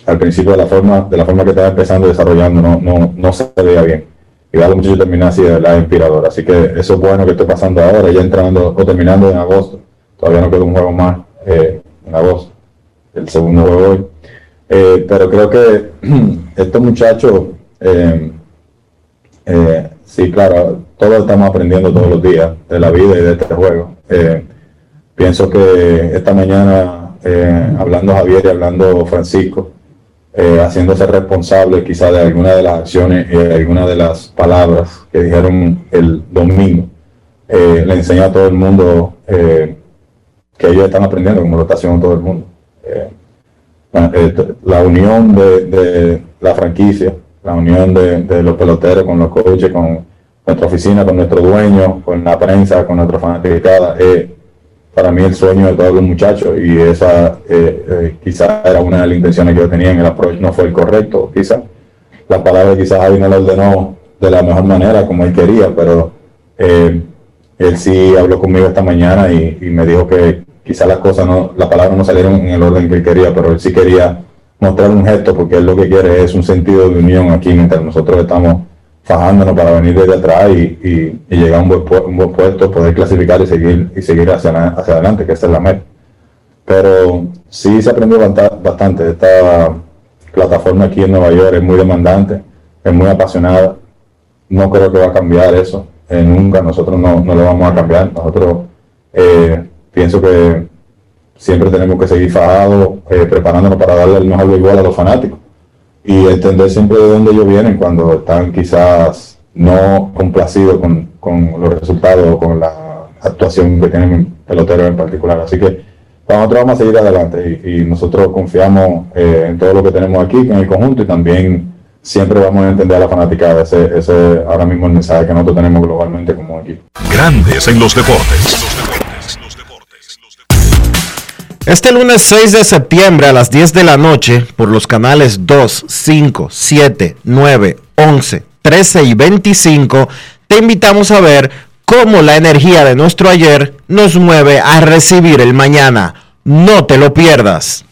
al principio de la forma de la forma que estaba empezando desarrollando no, no, no se veía bien. Y algo mucho terminar así de verdad inspirador. Así que eso es bueno que esté pasando ahora, ya entrando o terminando en agosto. Todavía no queda un juego más eh, en agosto, el segundo juego hoy. Eh, pero creo que estos muchachos, eh, eh, sí, claro, todos estamos aprendiendo todos los días de la vida y de este juego. Pienso que esta mañana eh, hablando Javier y hablando Francisco, eh, haciéndose responsable quizá de alguna de las acciones y de alguna de las palabras que dijeron el domingo, eh, le enseña a todo el mundo que ellos están aprendiendo como lo está haciendo todo el mundo. la unión de, la franquicia, la unión de, los peloteros con los coaches, con nuestra oficina, con nuestro dueño, con la prensa, con nuestra fanaticada, para mí el sueño de todos los muchachos y esa eh, eh, quizás era una de las intenciones que yo tenía en el approach, no fue el correcto, quizás. Las palabras quizás Javi no las ordenó de la mejor manera como él quería, pero eh, él sí habló conmigo esta mañana y, me dijo que quizás las cosas no, las palabras no salieron en el orden que él quería, pero él sí quería mostrar un gesto porque él lo que quiere es un sentido de unión aquí mientras nosotros estamos fajándonos para venir desde atrás y, llegar a un buen, un buen, puesto, poder clasificar y seguir y seguir hacia, hacia adelante, que esa es la meta. Pero sí se aprendió bastante. Esta plataforma aquí en Nueva York es muy demandante, es muy apasionada. No creo que va a cambiar eso. Eh, nunca nosotros no, no, lo vamos a cambiar. Nosotros eh, pienso que siempre tenemos que seguir fajados, eh, preparándonos para darle el mejor igual a los fanáticos y entender siempre de dónde ellos vienen cuando están quizás no complacidos con, con los resultados o con la actuación que tienen peloteros en particular. Así que nosotros vamos a seguir adelante y, nosotros confiamos eh, en todo lo que tenemos aquí, en el conjunto y también siempre vamos a entender a la fanaticada. Ese, ese ahora mismo el mensaje que nosotros tenemos globalmente como equipo. Grandes en los deportes. Este lunes 6 de septiembre a las 10 de la noche por los canales 2, 5, 7, 9, 11, 13 y 25 te invitamos a ver cómo la energía de nuestro ayer nos mueve a recibir el mañana. No te lo pierdas.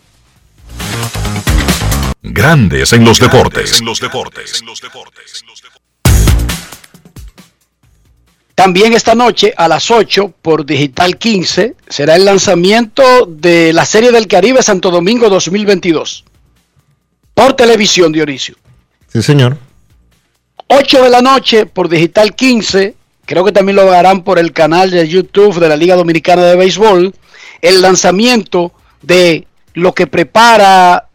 Grandes en los deportes. En los deportes. También esta noche a las 8 por Digital 15 será el lanzamiento de la Serie del Caribe Santo Domingo 2022. por televisión, Dionisio. Sí, señor. 8 de la noche por Digital 15. Creo que también lo harán por el canal de YouTube de la Liga Dominicana de Béisbol. El lanzamiento de lo que prepara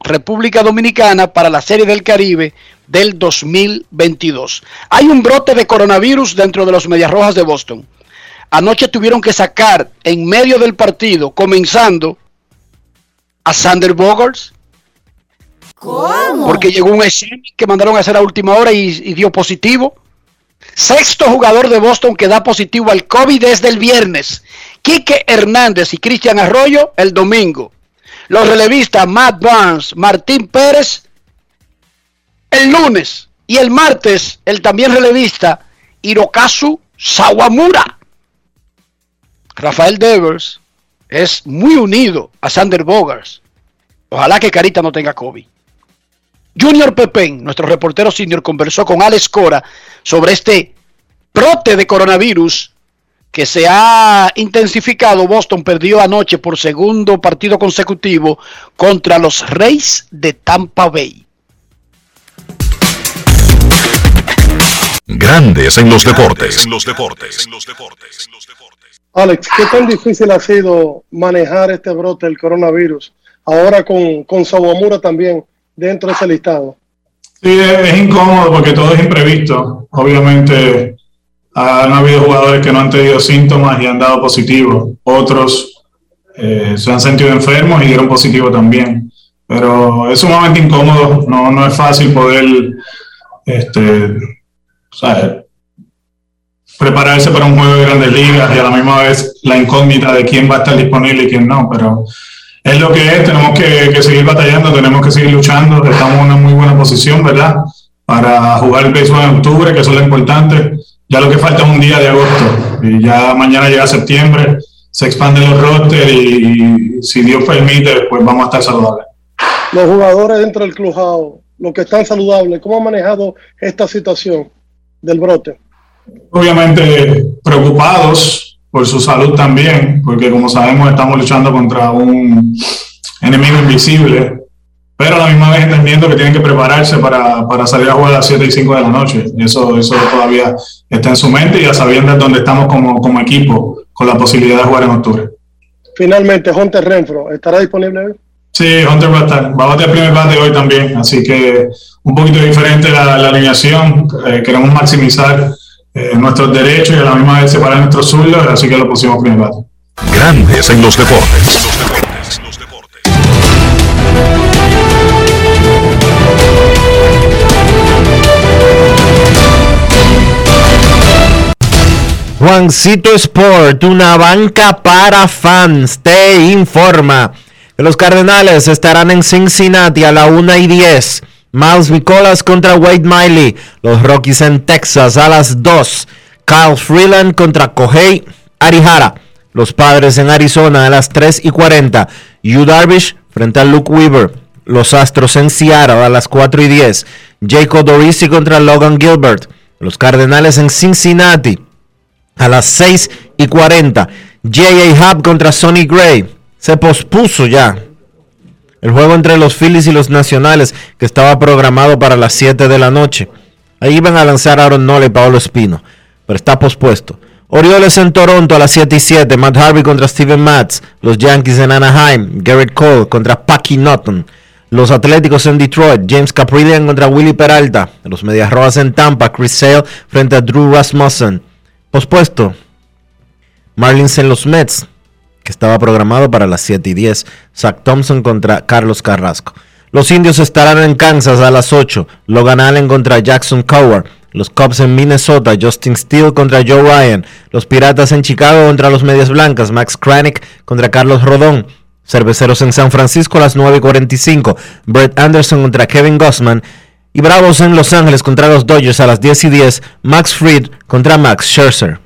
República Dominicana para la Serie del Caribe del 2022. Hay un brote de coronavirus dentro de los Medias Rojas de Boston. Anoche tuvieron que sacar en medio del partido, comenzando a Sander Bogarts, ¿Cómo? porque llegó un examen que mandaron a hacer a última hora y, y dio positivo. Sexto jugador de Boston que da positivo al COVID desde el viernes. Quique Hernández y Cristian Arroyo el domingo. Los relevistas Matt Barnes, Martín Pérez el lunes. Y el martes el también relevista Hirokazu Sawamura. Rafael Devers es muy unido a Sander Bogars. Ojalá que Carita no tenga COVID. Junior Pepén, nuestro reportero senior, conversó con Alex Cora sobre este brote de coronavirus que se ha intensificado. Boston perdió anoche por segundo partido consecutivo contra los Reyes de Tampa Bay. Grandes en los deportes. En los deportes. Alex, ¿qué tan difícil ha sido manejar este brote del coronavirus ahora con, con Sawamura también dentro de ese listado? Sí, es, es incómodo porque todo es imprevisto. Obviamente han habido jugadores que no han tenido síntomas y han dado positivo. Otros eh, se han sentido enfermos y dieron positivo también. Pero es sumamente incómodo. No, no es fácil poder este, prepararse para un juego de grandes ligas y a la misma vez la incógnita de quién va a estar disponible y quién no. Pero es lo que es, tenemos que, seguir batallando, tenemos que seguir luchando. Estamos en una muy buena posición, ¿verdad? Para jugar el béisbol en octubre, que eso es lo importante. Ya lo que falta es un día de agosto y ya mañana llega septiembre, se expanden los rosters y, y si Dios permite, pues vamos a estar saludables. Los jugadores dentro del clubhouse, los que están saludables, ¿cómo han manejado esta situación del brote? Obviamente preocupados por su salud también, porque como sabemos estamos luchando contra un enemigo invisible, pero a la misma vez entendiendo que tienen que prepararse para, para salir a jugar a las 7 y 5 de la noche. Eso, eso todavía está en su mente y ya sabiendo dónde estamos como, como equipo con la posibilidad de jugar en octubre. Finalmente, Hunter Renfro, ¿estará disponible hoy? Sí, Hunter va a estar, va a batear primer bate hoy también, así que un poquito diferente la, la alineación. Eh, queremos maximizar eh, nuestros derechos y a la misma vez separar nuestros zurdos, así que lo pusimos primer bate. Grandes en los deportes. Juancito Sport, una banca para fans, te informa los Cardenales estarán en Cincinnati a la 1 y 10. Miles Nicolas contra Wade Miley. Los Rockies en Texas a las 2. Kyle Freeland contra Kohei Arihara. Los Padres en Arizona a las 3 y 40. Yu Darvish frente a Luke Weaver. Los Astros en Seattle a las 4 y 10. Jacob Dorisi contra Logan Gilbert. Los Cardenales en Cincinnati a las 6 y 40. J.A. Hub contra Sonny Gray. Se pospuso ya el juego entre los Phillies y los Nacionales que estaba programado para las 7 de la noche. Ahí iban a lanzar Aaron Nola y Paolo Espino, pero está pospuesto. Orioles en Toronto a las 7 y 7. Matt Harvey contra Steven Matz. Los Yankees en Anaheim. Garrett Cole contra Packy Norton. Los Atléticos en Detroit. James Caprillion contra Willy Peralta. Los Medias Rojas en Tampa. Chris Sale frente a Drew Rasmussen. Pospuesto. Marlins en los Mets, que estaba programado para las 7 y 10. Zach Thompson contra Carlos Carrasco. Los indios estarán en Kansas a las 8. Logan Allen contra Jackson Coward. Los Cubs en Minnesota. Justin Steele contra Joe Ryan. Los Piratas en Chicago contra los Medias Blancas. Max Kranick contra Carlos Rodón. Cerveceros en San Francisco a las 9 y 45. Brett Anderson contra Kevin Gossman. Y Bravos en Los Ángeles contra los Dodgers a las 10 y 10. Max Fried contra Max Scherzer.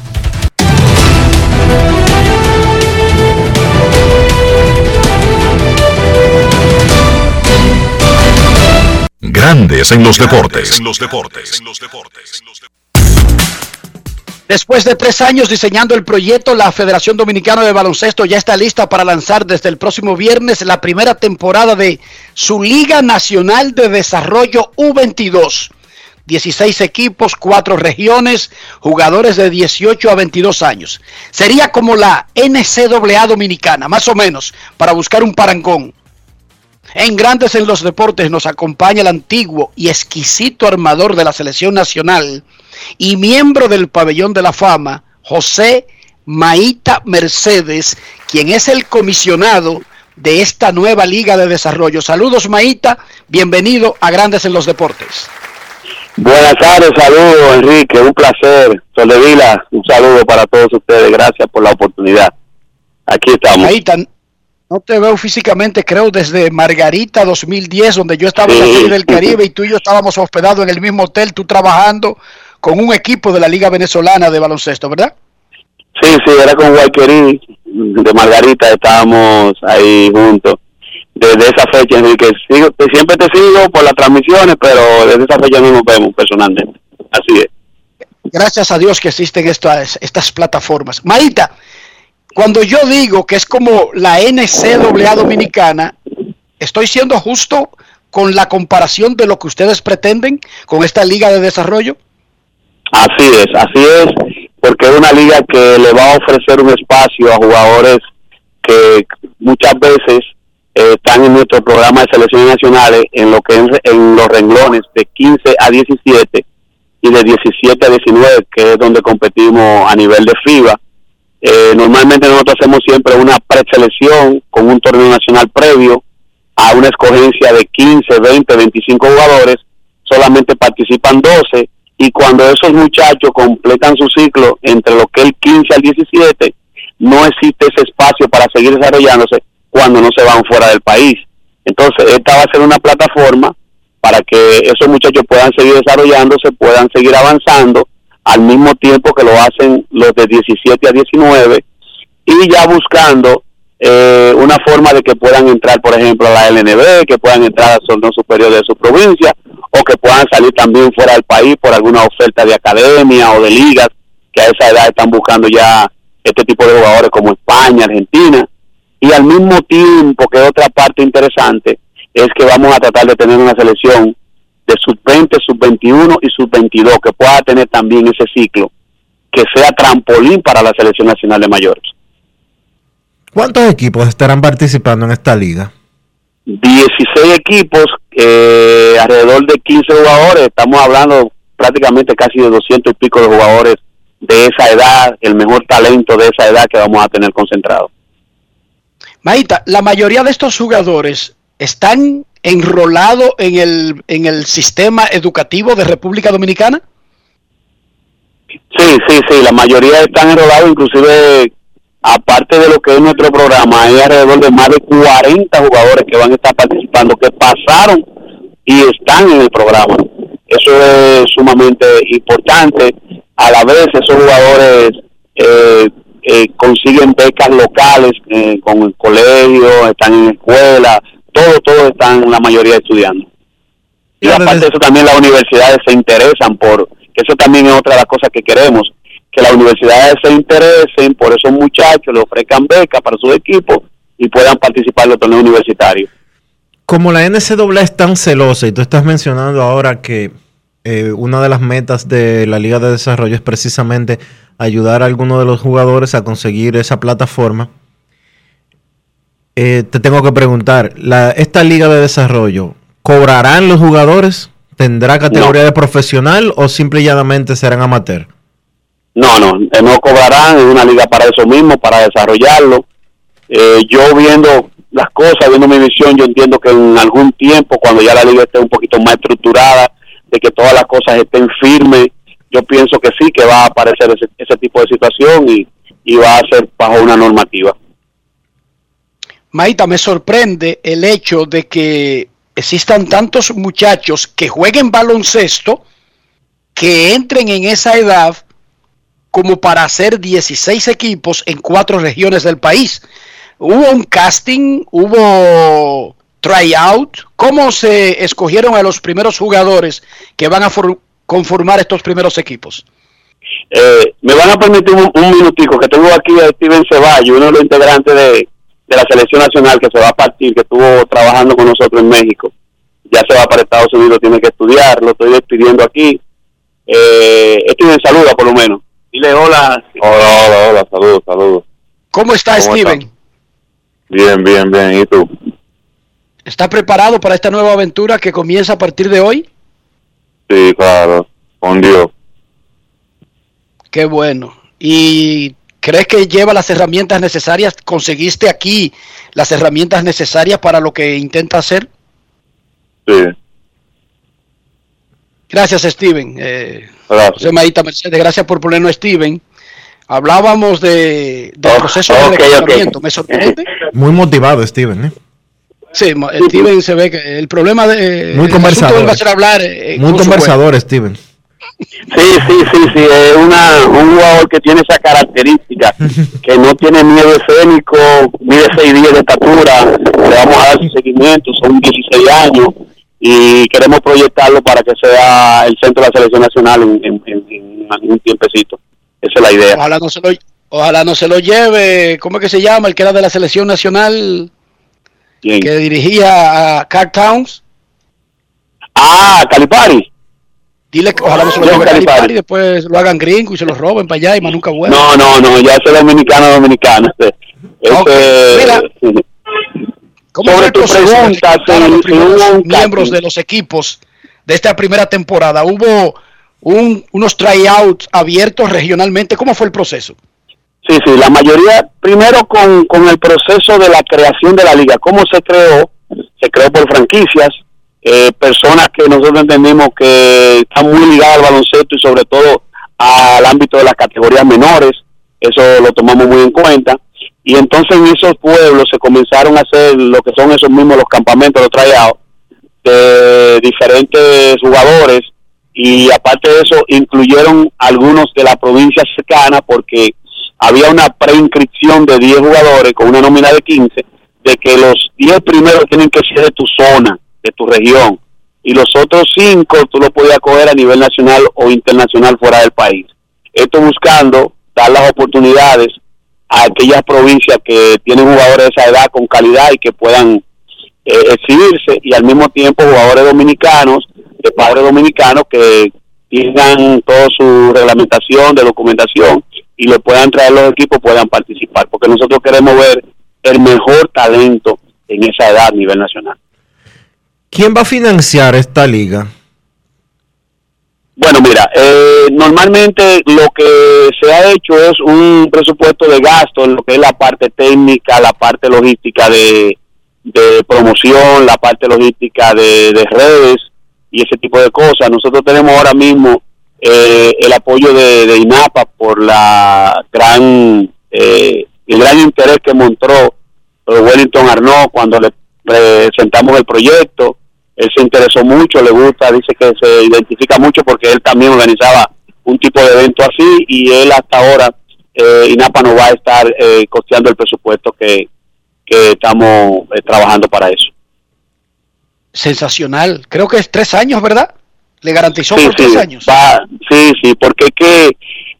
Grandes en los deportes. Después de tres años diseñando el proyecto, la Federación Dominicana de Baloncesto ya está lista para lanzar desde el próximo viernes la primera temporada de su Liga Nacional de Desarrollo U22. 16 equipos, 4 regiones, jugadores de 18 a 22 años. Sería como la NCAA dominicana, más o menos, para buscar un parangón. En Grandes en los Deportes nos acompaña el antiguo y exquisito armador de la selección nacional y miembro del pabellón de la fama, José Maíta Mercedes, quien es el comisionado de esta nueva liga de desarrollo. Saludos Maíta, bienvenido a Grandes en los Deportes. Buenas tardes, saludos Enrique, un placer. Soledad, un saludo para todos ustedes, gracias por la oportunidad. Aquí estamos. Maíta, no te veo físicamente, creo, desde Margarita 2010, donde yo estaba en la Serie del Caribe y tú y yo estábamos hospedados en el mismo hotel, tú trabajando con un equipo de la Liga Venezolana de Baloncesto, ¿verdad? Sí, sí, era con Guayquerí, de Margarita, estábamos ahí juntos. Desde esa fecha, Enrique, sigo, siempre te sigo por las transmisiones, pero desde esa fecha no nos vemos personalmente. Así es. Gracias a Dios que existen estas, estas plataformas. Marita, cuando yo digo que es como la NCAA dominicana, ¿estoy siendo justo con la comparación de lo que ustedes pretenden con esta liga de desarrollo? Así es, así es, porque es una liga que le va a ofrecer un espacio a jugadores que muchas veces eh, están en nuestro programa de selecciones nacionales en lo que es en los renglones de 15 a 17 y de 17 a 19, que es donde competimos a nivel de FIBA eh, normalmente nosotros hacemos siempre una preselección con un torneo nacional previo a una escogencia de 15, 20, 25 jugadores, solamente participan 12 y cuando esos muchachos completan su ciclo entre lo que es el 15 al 17, no existe ese espacio para seguir desarrollándose cuando no se van fuera del país. Entonces, esta va a ser una plataforma para que esos muchachos puedan seguir desarrollándose, puedan seguir avanzando al mismo tiempo que lo hacen los de 17 a 19 y ya buscando eh, una forma de que puedan entrar, por ejemplo, a la LNB, que puedan entrar al torneo superior de su provincia o que puedan salir también fuera del país por alguna oferta de academia o de ligas que a esa edad están buscando ya este tipo de jugadores como España, Argentina. Y al mismo tiempo que otra parte interesante es que vamos a tratar de tener una selección de sub-20, sub-21 y sub-22, que pueda tener también ese ciclo, que sea trampolín para la selección nacional de mayores. ¿Cuántos equipos estarán participando en esta liga? 16 equipos, eh, alrededor de 15 jugadores, estamos hablando prácticamente casi de 200 y pico de jugadores de esa edad, el mejor talento de esa edad que vamos a tener concentrado. Maita, la mayoría de estos jugadores están enrolado en el, en el sistema educativo de República Dominicana? Sí, sí, sí, la mayoría están enrolados, inclusive aparte de lo que es nuestro programa, hay alrededor de más de 40 jugadores que van a estar participando, que pasaron y están en el programa. Eso es sumamente importante. A la vez, esos jugadores eh, eh, consiguen becas locales eh, con el colegio, están en escuela, todos, todos están la mayoría estudiando. Y aparte de eso también las universidades se interesan por, que eso también es otra de las cosas que queremos, que las universidades se interesen por esos muchachos, le ofrezcan becas para su equipo y puedan participar en los torneos universitarios. Como la NCAA es tan celosa y tú estás mencionando ahora que eh, una de las metas de la Liga de Desarrollo es precisamente ayudar a algunos de los jugadores a conseguir esa plataforma, eh, te tengo que preguntar, la, esta liga de desarrollo, ¿cobrarán los jugadores? ¿Tendrá categoría de profesional o simple y llanamente serán amateur? No, no, eh, no cobrarán, es una liga para eso mismo, para desarrollarlo. Eh, yo viendo las cosas, viendo mi visión, yo entiendo que en algún tiempo, cuando ya la liga esté un poquito más estructurada, de que todas las cosas estén firmes, yo pienso que sí, que va a aparecer ese, ese tipo de situación y, y va a ser bajo una normativa. Maita, me sorprende el hecho de que existan tantos muchachos que jueguen baloncesto que entren en esa edad como para hacer 16 equipos en cuatro regiones del país. Hubo un casting, hubo tryout. ¿Cómo se escogieron a los primeros jugadores que van a conformar estos primeros equipos? Eh, me van a permitir un, minutico que tengo aquí a Steven Ceballos, uno de los integrantes de, la selección nacional que se va a partir, que estuvo trabajando con nosotros en México. Ya se va para Estados Unidos, tiene que estudiar, lo estoy despidiendo aquí. Eh, Steven, saluda por lo menos. Dile hola. Hola, hola, hola, saludos, saludos. ¿Cómo está Steven? Bien, bien, bien. ¿Y tú? ¿Está preparado para esta nueva aventura que comienza a partir de hoy? Sí, claro, con Dios. Qué bueno. ¿Y crees que lleva las herramientas necesarias? ¿Conseguiste aquí las herramientas necesarias para lo que intenta hacer? Sí. Gracias, Steven. Eh, gracias. José Maíta Mercedes, gracias por ponernos, Steven. Hablábamos de, del proceso de reclutamiento. ¿Me sorprende? Muy motivado, Steven. ¿eh? Sí, Steven se ve que el problema de. Muy conversador. Va a ser hablar, eh, Muy conversador, Steven. Sí, sí, sí, sí, es una, un jugador que tiene esa característica, que no tiene miedo escénico, mide 6 días de estatura, le vamos a dar su seguimiento, son 16 años y queremos proyectarlo para que sea el centro de la selección nacional en, un tiempecito. Esa es la idea. Ojalá no se lo, ojalá no se lo lleve, ¿cómo es que se llama? El que era de la selección nacional, que dirigía a Carl Towns. Ah, Calipari. Dile que ojalá no se lo lleven y después lo hagan gringo y se lo roben para allá y más nunca vuelvan. No, no, no, ya es dominicano dominicano. Este, este Mira, ¿cómo fue el pregunta, los miembros de los equipos de esta primera temporada? ¿Hubo un, unos tryouts abiertos regionalmente? ¿Cómo fue el proceso? Sí, sí, la mayoría, primero con, con el proceso de la creación de la liga. ¿Cómo se creó? Se creó por franquicias, eh, personas que nosotros entendimos que están muy ligadas al baloncesto y sobre todo al ámbito de las categorías menores, eso lo tomamos muy en cuenta. Y entonces en esos pueblos se comenzaron a hacer lo que son esos mismos los campamentos, los trayados, de diferentes jugadores y aparte de eso incluyeron algunos de la provincia cercana porque había una preinscripción de 10 jugadores con una nómina de 15 de que los 10 primeros tienen que ser de tu zona de tu región y los otros cinco tú los podías coger a nivel nacional o internacional fuera del país. Esto buscando dar las oportunidades a aquellas provincias que tienen jugadores de esa edad con calidad y que puedan eh, exhibirse y al mismo tiempo jugadores dominicanos, de padres dominicanos que tengan toda su reglamentación de documentación y lo puedan traer los equipos, puedan participar, porque nosotros queremos ver el mejor talento en esa edad a nivel nacional. ¿Quién va a financiar esta liga? Bueno, mira, eh, normalmente lo que se ha hecho es un presupuesto de gasto en lo que es la parte técnica, la parte logística de, promoción, la parte logística de, redes y ese tipo de cosas. Nosotros tenemos ahora mismo eh, el apoyo de, INAPA por la gran eh, el gran interés que mostró Wellington Arnaud cuando le presentamos el proyecto él se interesó mucho, le gusta, dice que se identifica mucho porque él también organizaba un tipo de evento así y él hasta ahora, eh, INAPA no va a estar eh, costeando el presupuesto que, estamos eh, trabajando para eso. Sensacional, creo que es tres años, ¿verdad? Le garantizó por tres años. sí, sí, porque es que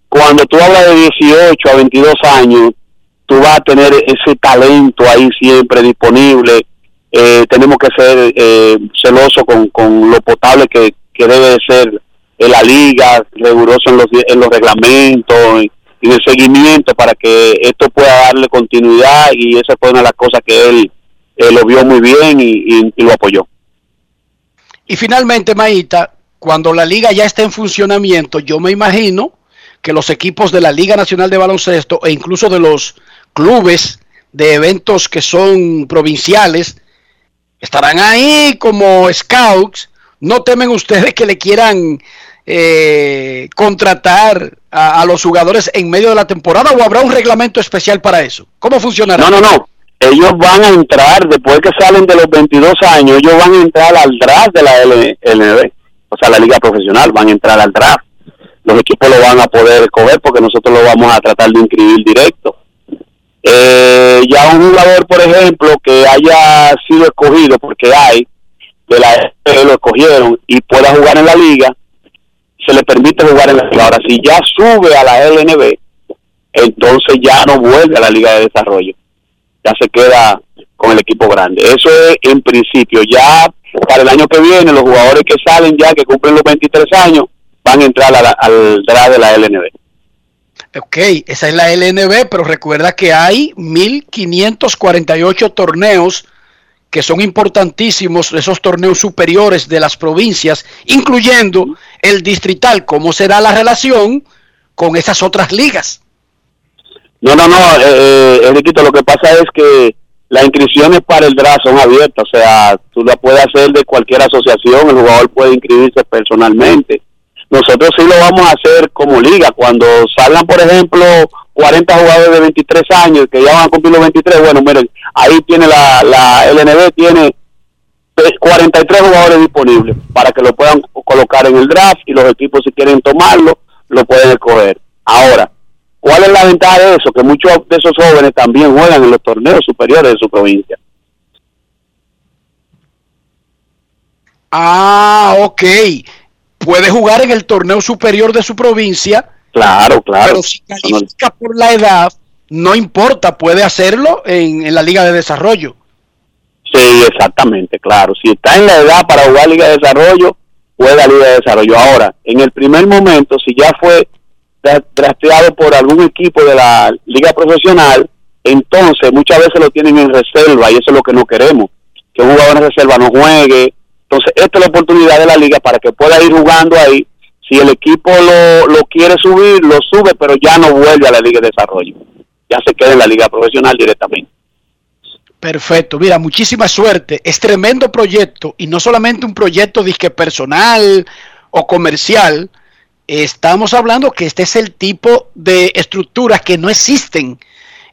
cuando tú hablas de 18 a 22 años, tú vas a tener ese talento ahí siempre disponible eh, tenemos que ser eh, celosos con, con lo potable que, que debe ser en la liga, riguroso en los, en los reglamentos y, en el seguimiento para que esto pueda darle continuidad y esa fue una de las cosas que él eh, lo vio muy bien y, y, lo apoyó. Y finalmente, Maíta, cuando la liga ya esté en funcionamiento, yo me imagino que los equipos de la Liga Nacional de Baloncesto e incluso de los clubes de eventos que son provinciales estarán ahí como scouts. ¿No temen ustedes que le quieran eh, contratar a, los jugadores en medio de la temporada o habrá un reglamento especial para eso? ¿Cómo funcionará? No, no, no. ellos van a entrar, después que salen de los 22 años, ellos van a entrar al draft de la LNB, o sea, la liga profesional, van a entrar al draft. Los equipos lo van a poder coger porque nosotros lo vamos a tratar de inscribir directo. Eh, ya un jugador, por ejemplo, que haya sido escogido, porque hay, de la que lo escogieron y pueda jugar en la liga, se le permite jugar en la liga. Ahora, si ya sube a la LNB, entonces ya no vuelve a la liga de desarrollo. Ya se queda con el equipo grande. Eso es en principio. Ya para el año que viene, los jugadores que salen ya, que cumplen los 23 años, van a entrar al draft de la LNB. Ok, esa es la LNB, pero recuerda que hay 1.548 torneos que son importantísimos, esos torneos superiores de las provincias, incluyendo el distrital. ¿Cómo será la relación con esas otras ligas? No, no, no, eh, eh lo que pasa es que las inscripciones para el draft son abiertas, o sea, tú la puedes hacer de cualquier asociación, el jugador puede inscribirse personalmente nosotros sí lo vamos a hacer como liga. Cuando salgan, por ejemplo, 40 jugadores de 23 años que ya van a cumplir los 23, bueno, miren, ahí tiene la, la LNB, tiene 43 jugadores disponibles para que lo puedan colocar en el draft y los equipos si quieren tomarlo, lo pueden escoger. Ahora, ¿cuál es la ventaja de eso? Que muchos de esos jóvenes también juegan en los torneos superiores de su provincia. Ah, ok puede jugar en el torneo superior de su provincia. Claro, claro. Pero si califica por la edad, no importa, puede hacerlo en, la Liga de Desarrollo. Sí, exactamente, claro. Si está en la edad para jugar Liga de Desarrollo, juega Liga de Desarrollo. Ahora, en el primer momento, si ya fue trasteado por algún equipo de la Liga Profesional, entonces muchas veces lo tienen en reserva y eso es lo que no queremos. Que un jugador en reserva no juegue, entonces, esta es la oportunidad de la liga para que pueda ir jugando ahí. Si el equipo lo, lo quiere subir, lo sube, pero ya no vuelve a la liga de desarrollo. Ya se queda en la liga profesional directamente. Perfecto, mira, muchísima suerte. Es tremendo proyecto y no solamente un proyecto disque personal o comercial. Estamos hablando que este es el tipo de estructuras que no existen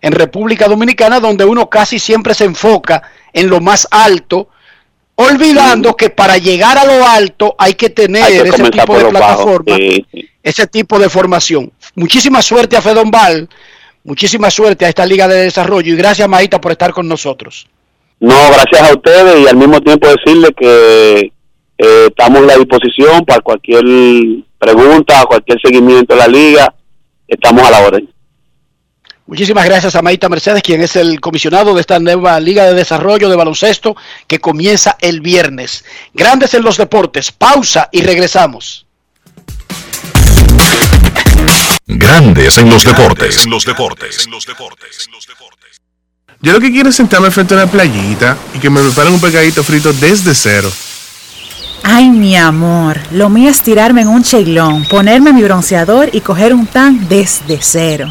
en República Dominicana, donde uno casi siempre se enfoca en lo más alto olvidando que para llegar a lo alto hay que tener ese tipo de plataforma, ese tipo de formación. Muchísima suerte a Fedon Val, muchísima suerte a esta Liga de Desarrollo y gracias Maíta por estar con nosotros. No, gracias a ustedes y al mismo tiempo decirle que eh, estamos a la disposición para cualquier pregunta, cualquier seguimiento de la liga, estamos a la orden. Muchísimas gracias a Maita Mercedes, quien es el comisionado de esta nueva Liga de Desarrollo de Baloncesto que comienza el viernes. Grandes en los deportes. Pausa y regresamos. Grandes en los deportes. En los deportes. En los deportes. Yo lo que quiero es sentarme frente a una playita y que me preparen un pegadito frito desde cero. Ay, mi amor, lo mío es tirarme en un cheilón, ponerme mi bronceador y coger un tan desde cero.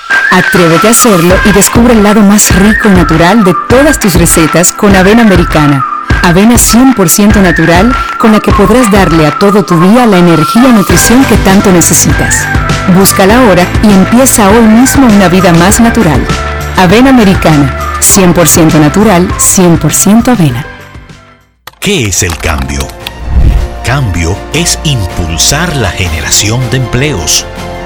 Atrévete a hacerlo y descubre el lado más rico y natural de todas tus recetas con avena americana. Avena 100% natural con la que podrás darle a todo tu día la energía y nutrición que tanto necesitas. Búscala ahora y empieza hoy mismo una vida más natural. Avena americana, 100% natural, 100% avena. ¿Qué es el cambio? Cambio es impulsar la generación de empleos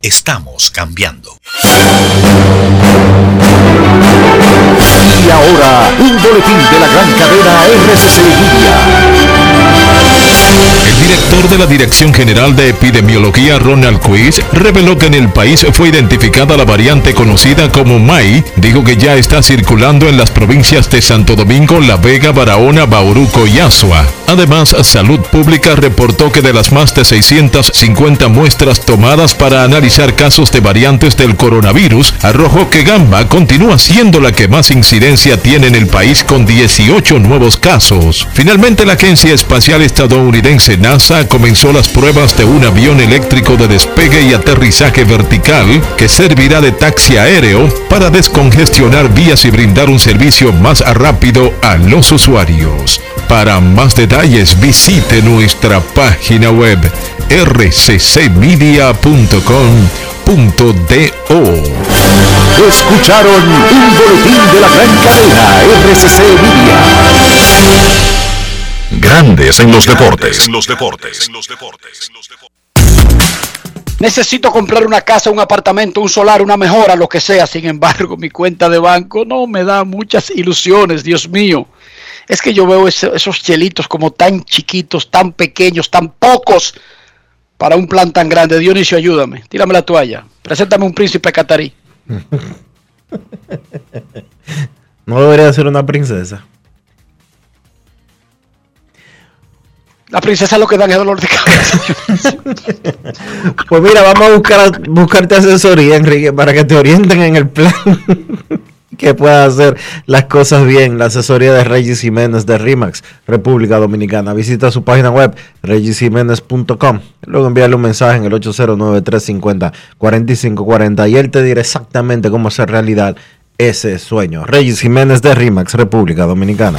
Estamos cambiando. Y ahora, un boletín de la gran cadena RCC Media. de la Dirección General de Epidemiología, Ronald Quiz, reveló que en el país fue identificada la variante conocida como MAI. Dijo que ya está circulando en las provincias de Santo Domingo, La Vega, Barahona, Bauruco y Asua. Además, Salud Pública reportó que de las más de 650 muestras tomadas para analizar casos de variantes del coronavirus, arrojó que Gamba continúa siendo la que más incidencia tiene en el país con 18 nuevos casos. Finalmente, la Agencia Espacial Estadounidense NASA comenzó las pruebas de un avión eléctrico de despegue y aterrizaje vertical que servirá de taxi aéreo para descongestionar vías y brindar un servicio más rápido a los usuarios. Para más detalles visite nuestra página web rccmedia.com.do. Escucharon un boletín de la gran cadena RCC Media. Grandes en los deportes. En los deportes. Necesito comprar una casa, un apartamento, un solar, una mejora, lo que sea. Sin embargo, mi cuenta de banco no me da muchas ilusiones, Dios mío. Es que yo veo ese- esos chelitos como tan chiquitos, tan pequeños, tan pocos para un plan tan grande. Dionisio, ayúdame. Tírame la toalla. Preséntame un príncipe catarí. No debería ser una princesa. La princesa lo que dan es dolor de cabeza. Pues mira, vamos a buscar buscarte asesoría, Enrique, para que te orienten en el plan que puedas hacer las cosas bien. La asesoría de Regis Jiménez de RIMAX, República Dominicana. Visita su página web, regisjiménez.com. Luego envíale un mensaje en el 809-350-4540 y él te dirá exactamente cómo hacer realidad ese sueño. Regis Jiménez de RIMAX, República Dominicana.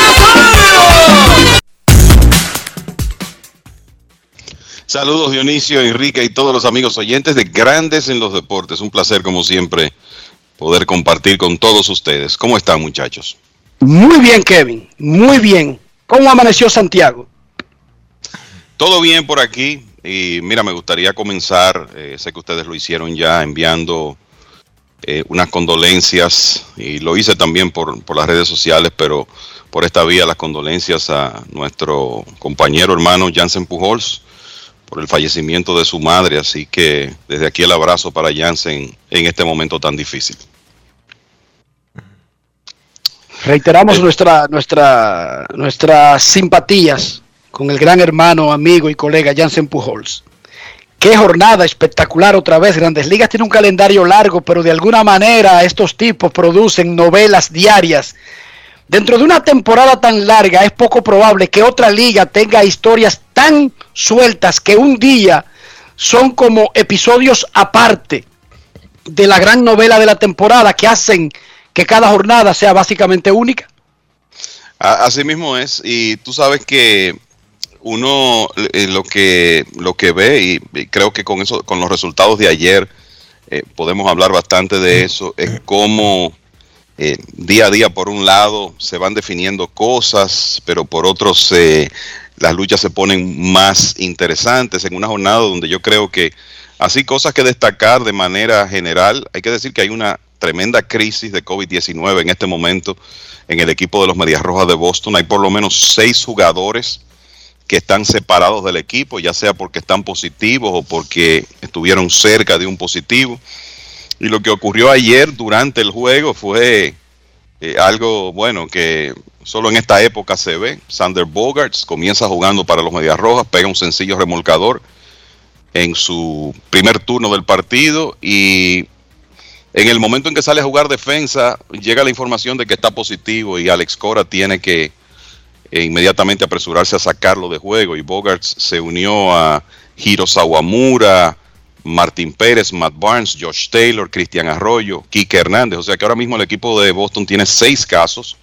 Saludos Dionisio, Enrique y todos los amigos oyentes de Grandes en los Deportes. Un placer como siempre poder compartir con todos ustedes. ¿Cómo están muchachos? Muy bien, Kevin. Muy bien. ¿Cómo amaneció Santiago? Todo bien por aquí y mira, me gustaría comenzar, eh, sé que ustedes lo hicieron ya enviando eh, unas condolencias y lo hice también por, por las redes sociales, pero por esta vía las condolencias a nuestro compañero hermano Jansen Pujols por el fallecimiento de su madre, así que desde aquí el abrazo para Jansen en este momento tan difícil. Reiteramos nuestra, nuestra, nuestras simpatías con el gran hermano, amigo y colega Jansen Pujols. Qué jornada espectacular otra vez. Grandes Ligas tiene un calendario largo, pero de alguna manera estos tipos producen novelas diarias. Dentro de una temporada tan larga es poco probable que otra liga tenga historias tan sueltas que un día son como episodios aparte de la gran novela de la temporada que hacen que cada jornada sea básicamente única. Así mismo es, y tú sabes que uno eh, lo que lo que ve y, creo que con eso con los resultados de ayer eh, podemos hablar bastante de eso es cómo eh, día a día por un lado se van definiendo cosas pero por otros eh, las luchas se ponen más interesantes en una jornada donde yo creo que así cosas que destacar de manera general hay que decir que hay una tremenda crisis de COVID-19 en este momento en el equipo de los Medias Rojas de Boston hay por lo menos seis jugadores que están separados del equipo, ya sea porque están positivos o porque estuvieron cerca de un positivo. Y lo que ocurrió ayer durante el juego fue eh, algo, bueno, que solo en esta época se ve. Sander Bogarts comienza jugando para los Medias Rojas, pega un sencillo remolcador en su primer turno del partido y en el momento en que sale a jugar defensa, llega la información de que está positivo y Alex Cora tiene que e inmediatamente apresurarse a sacarlo de juego y Bogarts se unió a Hiro Sawamura, Martín Pérez, Matt Barnes, Josh Taylor, Cristian Arroyo, Kike Hernández. O sea que ahora mismo el equipo de Boston tiene seis casos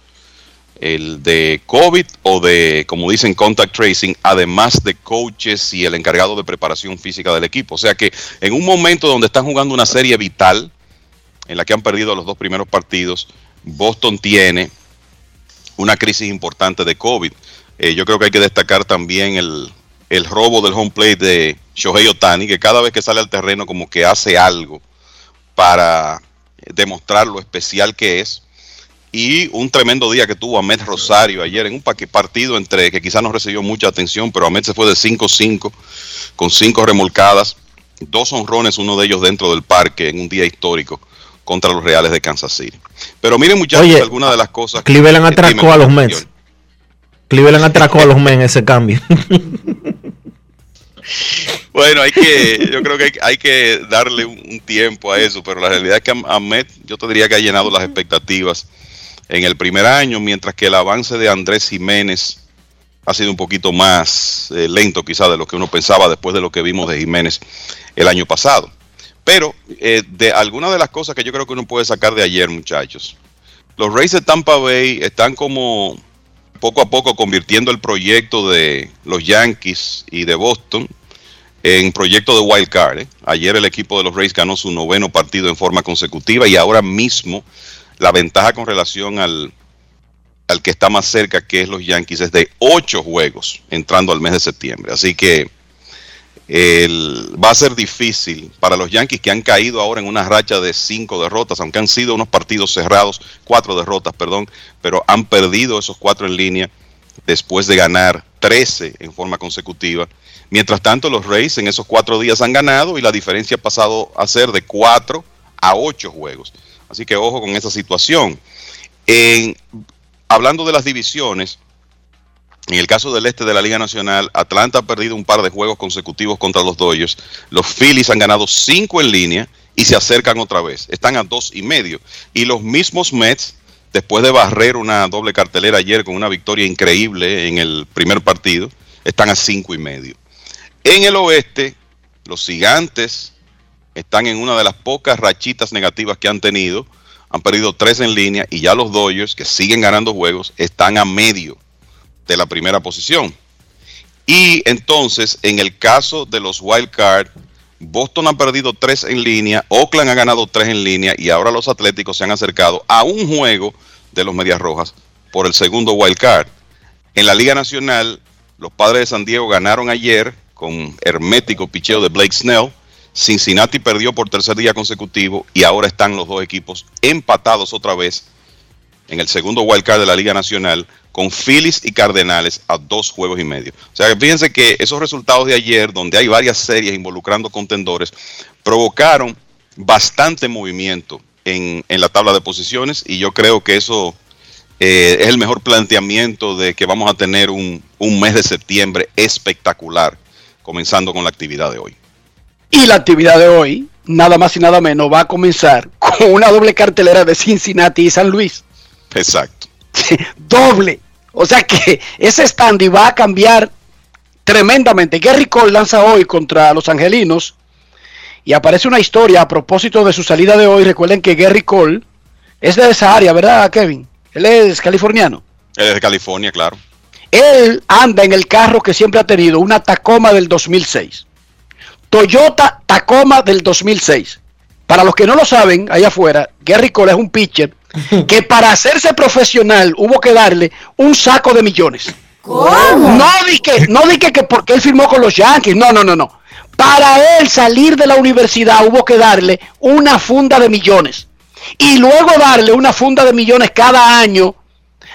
el de COVID o de, como dicen, contact tracing, además de coaches y el encargado de preparación física del equipo. O sea que en un momento donde están jugando una serie vital, en la que han perdido los dos primeros partidos, Boston tiene una crisis importante de COVID. Eh, yo creo que hay que destacar también el, el robo del home plate de Shohei Otani, que cada vez que sale al terreno como que hace algo para demostrar lo especial que es. Y un tremendo día que tuvo Ahmed Rosario ayer en un pa- partido entre que quizás no recibió mucha atención, pero Ahmed se fue de 5-5 con cinco remolcadas, dos honrones, uno de ellos dentro del parque en un día histórico contra los Reales de Kansas City. Pero miren muchachos, Oye, algunas de las cosas. Cleveland Eh, atracó a los. Mets. Cleveland atracó a los Mets en ese cambio. Bueno, hay que, yo creo que hay, hay que darle un, un tiempo a eso, pero la realidad es que Ahmed, yo te diría que ha llenado las expectativas en el primer año, mientras que el avance de Andrés Jiménez ha sido un poquito más eh, lento quizá de lo que uno pensaba después de lo que vimos de Jiménez el año pasado. Pero eh, de algunas de las cosas que yo creo que uno puede sacar de ayer, muchachos, los Rays de Tampa Bay están como poco a poco convirtiendo el proyecto de los Yankees y de Boston en proyecto de wild card. ¿eh? Ayer el equipo de los Rays ganó su noveno partido en forma consecutiva y ahora mismo la ventaja con relación al, al que está más cerca, que es los Yankees, es de ocho juegos entrando al mes de septiembre. Así que va a ser difícil para los Yankees que han caído ahora en una racha de cinco derrotas, aunque han sido unos partidos cerrados, cuatro derrotas, perdón, pero han perdido esos cuatro en línea después de ganar 13 en forma consecutiva. Mientras tanto, los Rays en esos cuatro días han ganado y la diferencia ha pasado a ser de cuatro a ocho juegos. Así que ojo con esa situación. Hablando de las divisiones, en el caso del este de la Liga Nacional, Atlanta ha perdido un par de juegos consecutivos contra los Dodgers. Los Phillies han ganado cinco en línea y se acercan otra vez. Están a dos y medio. Y los mismos Mets, después de barrer una doble cartelera ayer con una victoria increíble en el primer partido, están a cinco y medio. En el oeste, los gigantes están en una de las pocas rachitas negativas que han tenido. Han perdido tres en línea y ya los Dodgers, que siguen ganando juegos, están a medio de la primera posición. Y entonces, en el caso de los wild card, Boston ha perdido tres en línea, Oakland ha ganado tres en línea y ahora los Atléticos se han acercado a un juego de los Medias Rojas por el segundo wild card. En la Liga Nacional, los padres de San Diego ganaron ayer con hermético picheo de Blake Snell. Cincinnati perdió por tercer día consecutivo y ahora están los dos equipos empatados otra vez en el segundo wild card de la Liga Nacional con Phillies y Cardenales a dos juegos y medio. O sea, fíjense que esos resultados de ayer, donde hay varias series involucrando contendores, provocaron bastante movimiento en, en la tabla de posiciones y yo creo que eso eh, es el mejor planteamiento de que vamos a tener un, un mes de septiembre espectacular, comenzando con la actividad de hoy. Y la actividad de hoy, nada más y nada menos, va a comenzar con una doble cartelera de Cincinnati y San Luis. Exacto. doble. O sea que ese standy va a cambiar tremendamente. Gary Cole lanza hoy contra los angelinos y aparece una historia a propósito de su salida de hoy. Recuerden que Gary Cole es de esa área, ¿verdad, Kevin? Él es californiano. Él es de California, claro. Él anda en el carro que siempre ha tenido, una Tacoma del 2006. Toyota Tacoma del 2006. Para los que no lo saben, allá afuera, Gary Cole es un pitcher que para hacerse profesional hubo que darle un saco de millones. ¿Cómo? No di que, no di que, que porque él firmó con los Yankees, no, no, no, no. Para él salir de la universidad hubo que darle una funda de millones. Y luego darle una funda de millones cada año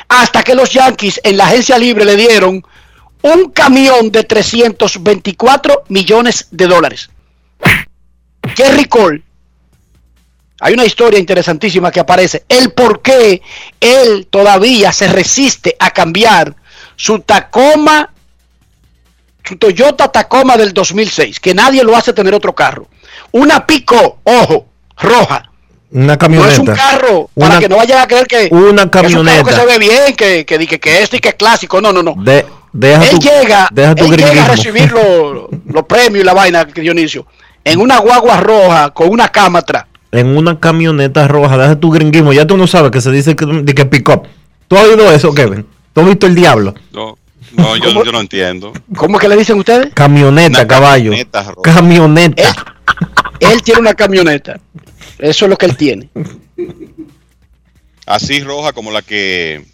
hasta que los Yankees en la agencia libre le dieron un camión de 324 millones de dólares. Gary Cole hay una historia interesantísima que aparece. El por qué él todavía se resiste a cambiar su Tacoma, su Toyota Tacoma del 2006, que nadie lo hace tener otro carro. Una pico, ojo, roja. Una No camioneta. es un carro para que no vayan a creer que, una que es un carro que camioneta. se ve bien, que, que, que, que esto y que es clásico. No, no, no. De- deja él tu, llega, deja tu él llega a recibir los premios y la vaina, Dionisio, en una guagua roja con una cama atrás. En una camioneta roja, deja tu gringuismo. Ya tú no sabes que se dice que, de que pick up. ¿Tú has oído eso, Kevin? ¿Tú has visto el diablo? No, no yo, yo no entiendo. ¿Cómo que le dicen ustedes? Camioneta, Una caballo. camioneta. Camioneta. Él tiene una camioneta. Eso es lo que él tiene. Así roja como la que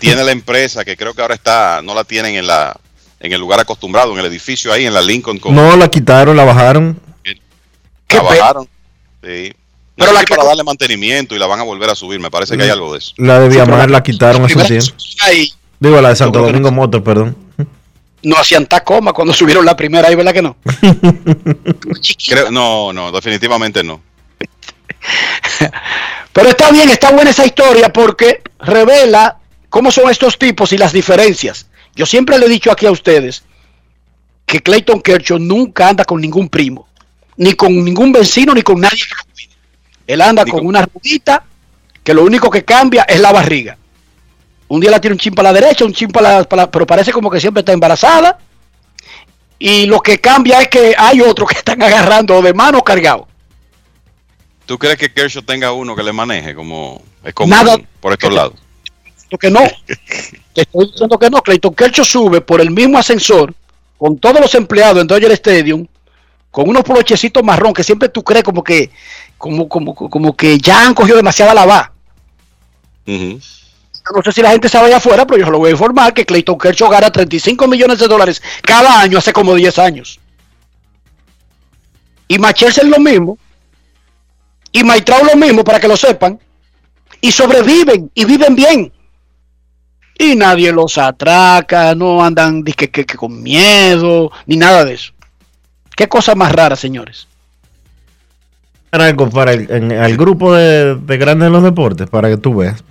tiene la empresa, que creo que ahora está, no la tienen en la en el lugar acostumbrado, en el edificio ahí, en la Lincoln. Con, No, la quitaron, la bajaron. trabajaron. Sí. Pero No la sé si que- para darle mantenimiento y la van a volver a subir, me parece que hay algo de eso. La de Sí, pero Viamar la- la quitaron hace un tiempo. Ahí Digo, la de Santo Domingo Motor, perdón. no hacían tacoma cuando subieron la primera, ahí, ¿verdad que no? Creo- no, no, definitivamente no. Pero está bien, está buena esa historia porque revela cómo son estos tipos y las diferencias. Yo siempre le he dicho aquí a ustedes que Clayton Kershaw nunca anda con ningún primo, ni con ningún vecino, ni con nadie que lo cuide. Él anda con una rudita que lo único que cambia es la barriga. Un día la tiene un chin para la derecha, un chin para la, para la- pero parece como que siempre está embarazada. Y lo que cambia es que hay otros que están agarrando de mano cargado. ¿Tú crees que Kershaw tenga uno que le maneje como es común Nada. por estos lados? Lo que no. Te estoy diciendo que no. Clayton Kershaw sube por el mismo ascensor con todos los empleados en Dodger Stadium con unos polochecitos marrón que siempre tú crees como que como, como, como que ya han cogido demasiada lava. Ujú. No sé si la gente sabe allá afuera, pero yo lo voy a informar que Clayton Kershaw gana 35 millones de dólares cada año hace como 10 años. Y Machelsen lo mismo. Y Maitrao lo mismo, para que lo sepan. Y sobreviven y viven bien. Y nadie los atraca, no andan que, que con miedo, ni nada de eso. Qué cosa más rara, señores. algo para el, en- al grupo de, de grandes en los deportes para que tú veas.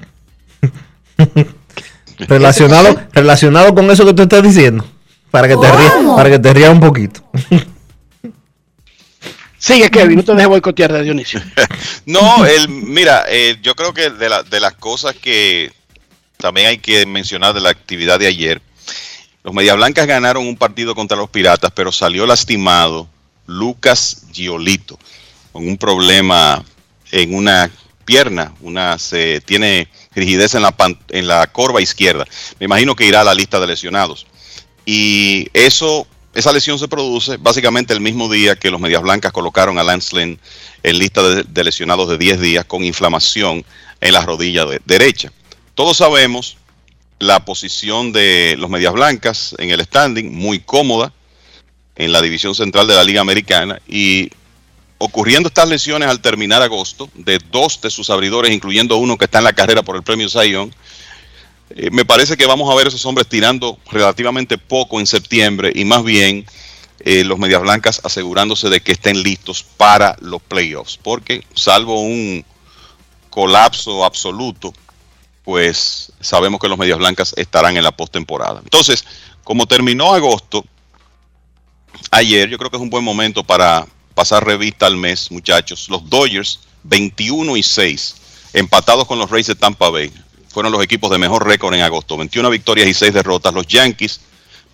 relacionado, relacionado con eso que tú estás diciendo. Para que te rías, para que te rías un poquito. Sigue, Kevin, no te dejes boicotear de Dionisio. No, el, mira, eh, yo creo que de, de las cosas que también hay que mencionar de la actividad de ayer, los Media Blancas ganaron un partido contra los Piratas, pero salió lastimado Lucas Giolito con un problema en una pierna, una se tiene rigidez en la en la corva izquierda. Me imagino que irá a la lista de lesionados. Y eso, esa lesión se produce básicamente el mismo día que los Medias Blancas colocaron a Lance Lynn en lista de, lesionados de 10 días con inflamación en la rodilla de- derecha. Todos sabemos la posición de los Medias Blancas en el standing, muy cómoda en la división central de la Liga Americana y ocurriendo estas lesiones al terminar agosto de dos de sus abridores, incluyendo uno que está en la carrera por el premio Zion, eh, me parece que vamos a ver esos hombres tirando relativamente poco en septiembre y más bien eh, los Medias Blancas asegurándose de que estén listos para los playoffs, porque salvo un colapso absoluto, pues sabemos que los Medias Blancas estarán en la postemporada. Entonces, como terminó agosto, ayer yo creo que es un buen momento para pasar revista al mes, muchachos. Los Dodgers 21 y 6, empatados con los Rays de Tampa Bay. Fueron los equipos de mejor récord en agosto, 21 victorias y 6 derrotas. Los Yankees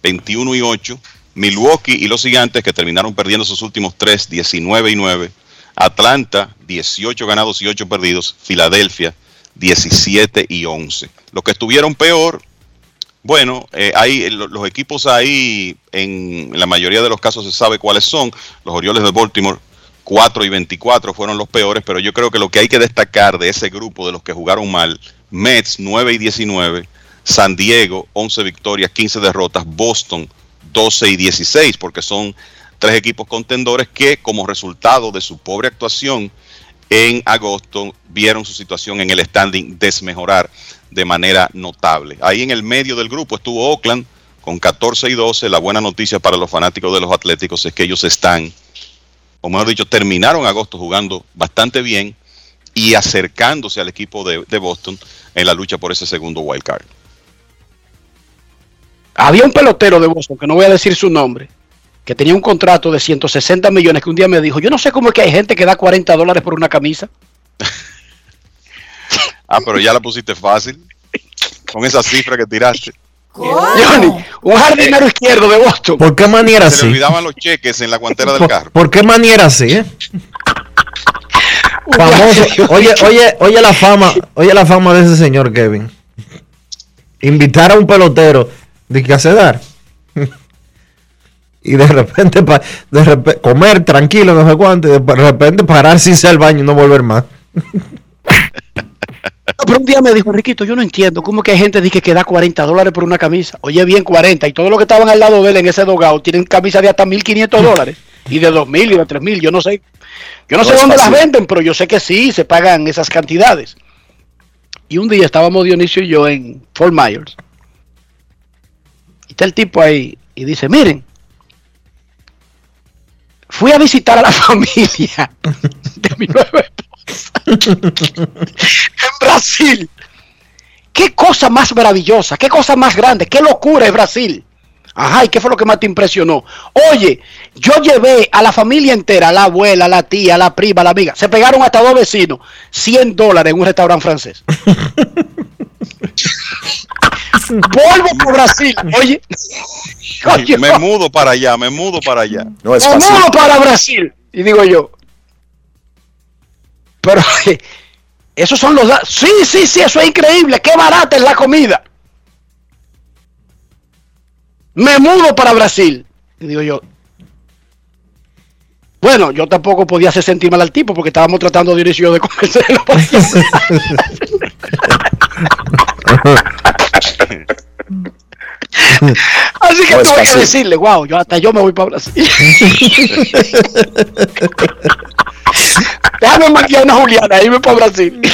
21 y 8, Milwaukee y los Gigantes que terminaron perdiendo sus últimos 3, 19 y 9. Atlanta 18 ganados y 8 perdidos. Filadelfia 17 y 11. Los que estuvieron peor, bueno, eh, hay eh, lo- los equipos ahí, en, la mayoría de los casos se sabe cuáles son. Los Orioles de Baltimore, 4 y 24 fueron los peores, pero yo creo que lo que hay que destacar de ese grupo de los que jugaron mal, Mets 9 y 19, San Diego 11 victorias, 15 derrotas, Boston 12 y 16, porque son tres equipos contendores que como resultado de su pobre actuación en agosto vieron su situación en el standing desmejorar de manera notable. Ahí en el medio del grupo estuvo Oakland con 14 y 12. La buena noticia para los fanáticos de los Atléticos es que ellos están, o mejor dicho, terminaron agosto jugando bastante bien y acercándose al equipo de, de Boston en la lucha por ese segundo wild card. Había un pelotero de Boston, que no voy a decir su nombre, que tenía un contrato de 160 millones, que un día me dijo, yo no sé cómo es que hay gente que da 40 dólares por una camisa. Ah, pero ya la pusiste fácil con esa cifra que tiraste. Johnny, un jardinero izquierdo de Boston. ¿Por qué maniera Se le así? olvidaban los cheques en la guantera del ¿Por, carro. por qué maniera así? eh? Famoso. Oye, oye, oye la fama, oye la fama de ese señor Kevin. invitar a un pelotero de que hace dar. y de repente, de repe- comer tranquilo, no sé cuánto, y de repente parar sin irse al baño y no volver más. Pero un día me dijo, Riquito, yo no entiendo cómo que hay gente dice que da 40 dólares por una camisa. Oye, bien 40. Y todos los que estaban al lado de él en ese dogado tienen camisas de hasta 1.500 dólares. Y de 2.000 y de 3.000. Yo no sé. Yo no, No sé dónde las venden, pero yo sé que sí, se pagan esas cantidades. Y un día estábamos Dionisio y yo en Fort Myers. Y está el tipo ahí y dice, miren, fui a visitar a la familia de mi nueva esposa en Brasil. ¿Qué cosa más maravillosa? ¿Qué cosa más grande? ¿Qué locura es Brasil? Ajá, ¿y qué fue lo que más te impresionó? Oye, yo llevé a la familia entera, la abuela, la tía, la prima, la amiga. Se pegaron hasta dos vecinos, 100 dólares en un restaurante francés. Vuelvo por Brasil, oye. Oye, me mudo para allá, me mudo para allá. No es me fácil. mudo para Brasil. Y digo yo, pero esos son los... Sí, sí, sí, eso es increíble. Qué barata es la comida. Me mudo para Brasil. Y digo yo, bueno, yo tampoco podía hacer sentir mal al tipo porque estábamos tratando de inicio de convencerlo. Así que No es tuve que fácil. decirle, wow, yo hasta yo me voy para Brasil. Déjame maquillar una Juliana, irme para Brasil.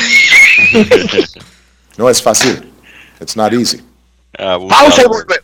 No es fácil. It's not easy. Pausa y volvemos.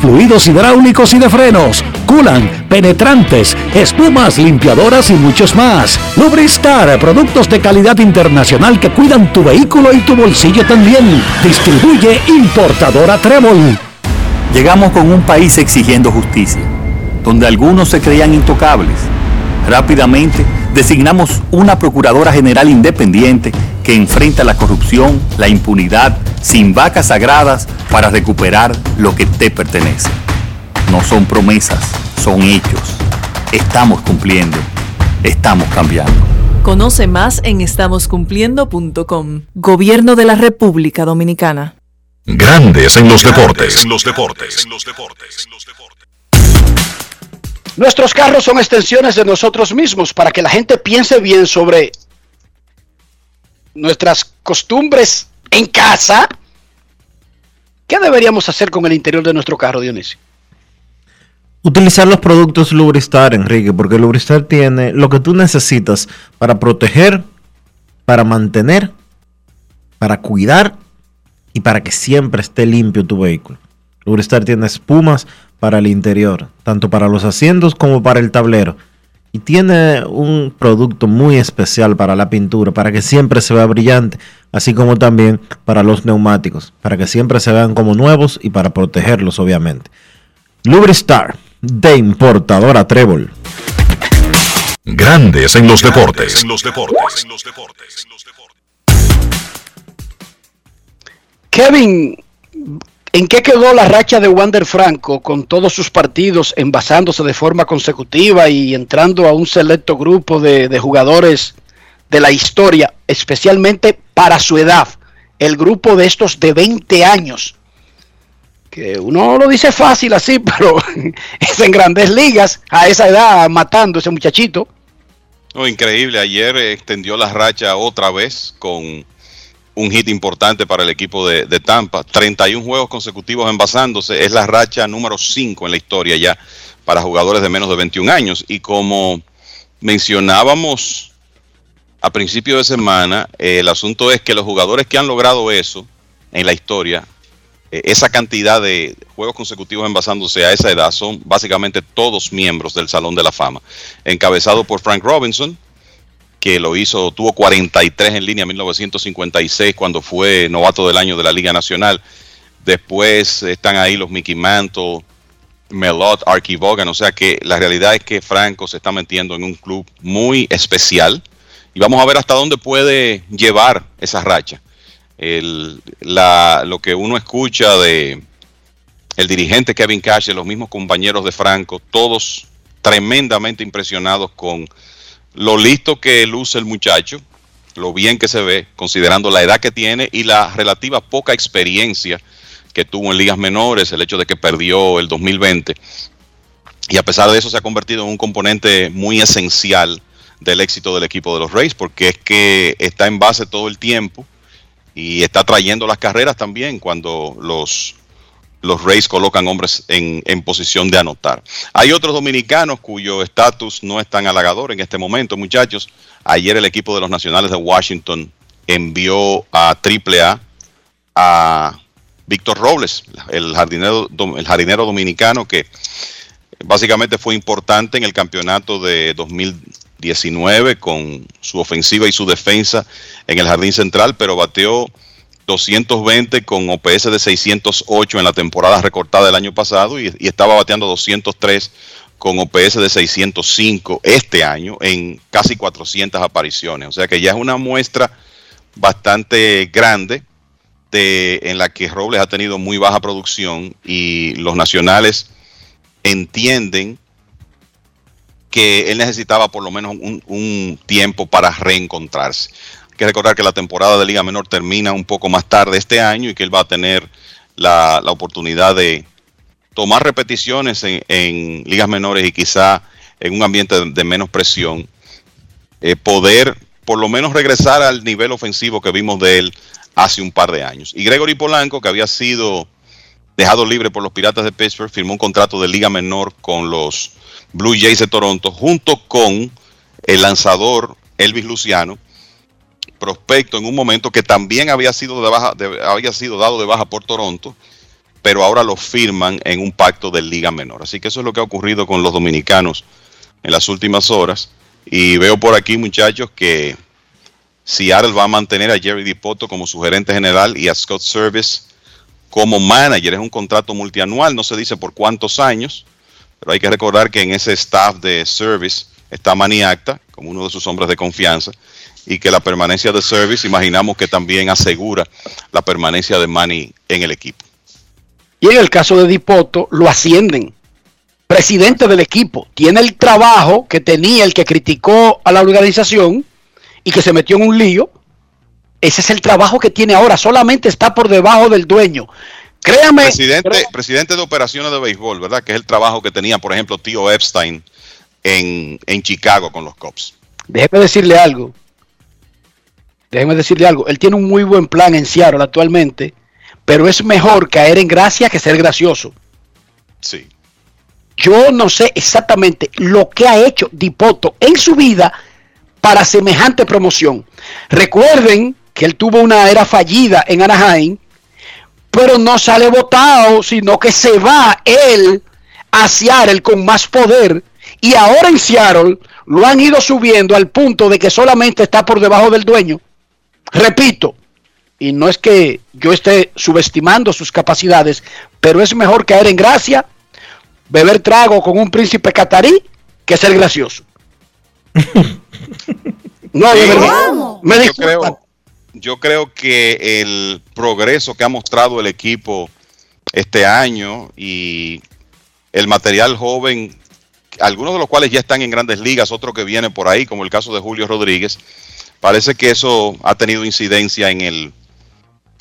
fluidos hidráulicos y de frenos, culan, penetrantes, espumas, limpiadoras y muchos más. Lubristar, productos de calidad internacional que cuidan tu vehículo y tu bolsillo también. Distribuye importadora Trébol. Llegamos con un país exigiendo justicia, donde algunos se creían intocables. Rápidamente designamos una Procuradora General independiente que enfrenta la corrupción, la impunidad, sin vacas sagradas para recuperar lo que te pertenece. No son promesas, son hechos. Estamos cumpliendo, estamos cambiando. Conoce más en estamoscumpliendo.com. Gobierno de la República Dominicana. Grandes en los deportes. En los deportes. Nuestros carros son extensiones de nosotros mismos para que la gente piense bien sobre nuestras costumbres en casa. ¿Qué deberíamos hacer con el interior de nuestro carro, Dionisio? Utilizar los productos Lubristar, Enrique, porque Lubristar tiene lo que tú necesitas para proteger, para mantener, para cuidar y para que siempre esté limpio tu vehículo. Lubristar tiene espumas para el interior, tanto para los asientos como para el tablero. Y tiene un producto muy especial para la pintura, para que siempre se vea brillante, así como también para los neumáticos, para que siempre se vean como nuevos y para protegerlos, obviamente. Lubristar, de importadora Trébol. Grandes en los deportes. En los deportes. Kevin, ¿en qué quedó la racha de Wander Franco con todos sus partidos envasándose de forma consecutiva y entrando a un selecto grupo de, jugadores de la historia, especialmente para su edad? El grupo de estos de 20 años. Que uno lo dice fácil así, pero es en grandes ligas, a esa edad, matando a ese muchachito. No, increíble. Ayer extendió la racha otra vez con un hit importante para el equipo de, de, Tampa. 31 juegos consecutivos envasándose. Es la racha número 5 en la historia ya para jugadores de menos de 21 años. Y como mencionábamos a principio de semana, eh, el asunto es que los jugadores que han logrado eso en la historia, eh, esa cantidad de juegos consecutivos envasándose a esa edad, son básicamente todos miembros del Salón de la Fama. Encabezado por Frank Robinson, que lo hizo, tuvo 43 en línea en 1956 cuando fue novato del año de la Liga Nacional. Después están ahí los Mickey Mantle, Melot, Archie Bogan, o sea que la realidad es que Franco se está metiendo en un club muy especial y vamos a ver hasta dónde puede llevar esa racha. El, lo que uno escucha de el dirigente Kevin Cash, los mismos compañeros de Franco, todos tremendamente impresionados con lo listo que luce el muchacho, lo bien que se ve, considerando la edad que tiene y la relativa poca experiencia que tuvo en ligas menores, el hecho de que perdió el 2020. Y a pesar de eso se ha convertido en un componente muy esencial del éxito del equipo de los Rays, porque es que está en base todo el tiempo y está trayendo las carreras también cuando los, los Rays colocan hombres en, en, posición de anotar. Hay otros dominicanos cuyo estatus no es tan halagador en este momento, muchachos. Ayer el equipo de los Nacionales de Washington envió a AAA a Víctor Robles, el jardinero, el jardinero dominicano que básicamente fue importante en el campeonato de 2019 con su ofensiva y su defensa en el jardín central, pero bateó 220 con OPS de 608 en la temporada recortada del año pasado y, estaba bateando 203 con OPS de 605 este año en casi 400 apariciones. O sea que ya es una muestra bastante grande de, en la que Robles ha tenido muy baja producción y los nacionales entienden que él necesitaba por lo menos un tiempo para reencontrarse. Que recordar que la temporada de Liga Menor termina un poco más tarde este año y que él va a tener la, la oportunidad de tomar repeticiones en, ligas menores y quizá en un ambiente de, de menos presión, eh, poder por lo menos regresar al nivel ofensivo que vimos de él hace un par de años. Y Gregory Polanco, que había sido dejado libre por los Piratas de Pittsburgh, firmó un contrato de liga menor con los Blue Jays de Toronto, junto con el lanzador Elvis Luciano, prospecto en un momento que también había sido, de baja, había sido dado de baja por Toronto, pero ahora lo firman en un pacto de liga menor. Así que eso es lo que ha ocurrido con los dominicanos en las últimas horas. Y veo por aquí, muchachos, que Seattle va a mantener a Jerry Dipoto como su gerente general y a Scott Service como manager. Es un contrato multianual, no se dice por cuántos años, pero hay que recordar que en ese staff de Service está Manny Acta como uno de sus hombres de confianza y que la permanencia de Service imaginamos que también asegura la permanencia de Manny en el equipo. Y en el caso de Dipoto lo ascienden. Presidente del equipo. Tiene el trabajo que tenía el que criticó a la organización y que se metió en un lío. Ese es el trabajo que tiene ahora. Solamente está por debajo del dueño. Créame. Presidente, créame. presidente de operaciones de béisbol, ¿verdad? Que es el trabajo que tenía, por ejemplo, tío Epstein en, en Chicago con los Cubs. Déjeme decirle algo. Déjeme decirle algo. Él tiene un muy buen plan en Seattle actualmente, pero es mejor caer en gracia que ser gracioso. Sí. Yo no sé exactamente lo que ha hecho Dipoto en su vida para semejante promoción. Recuerden que él tuvo una era fallida en Anaheim, pero no sale votado, sino que se va él a Seattle con más poder. Y ahora en Seattle lo han ido subiendo al punto de que solamente está por debajo del dueño. Repito, y no es que yo esté subestimando sus capacidades, pero es mejor caer en gracia, beber trago con un príncipe catarí, que ser gracioso. No, de verdad. Me yo, creo, yo creo que el progreso que ha mostrado el equipo este año y el material joven, algunos de los cuales ya están en grandes ligas, otros que vienen por ahí, como el caso de Julio Rodríguez, parece que eso ha tenido incidencia en el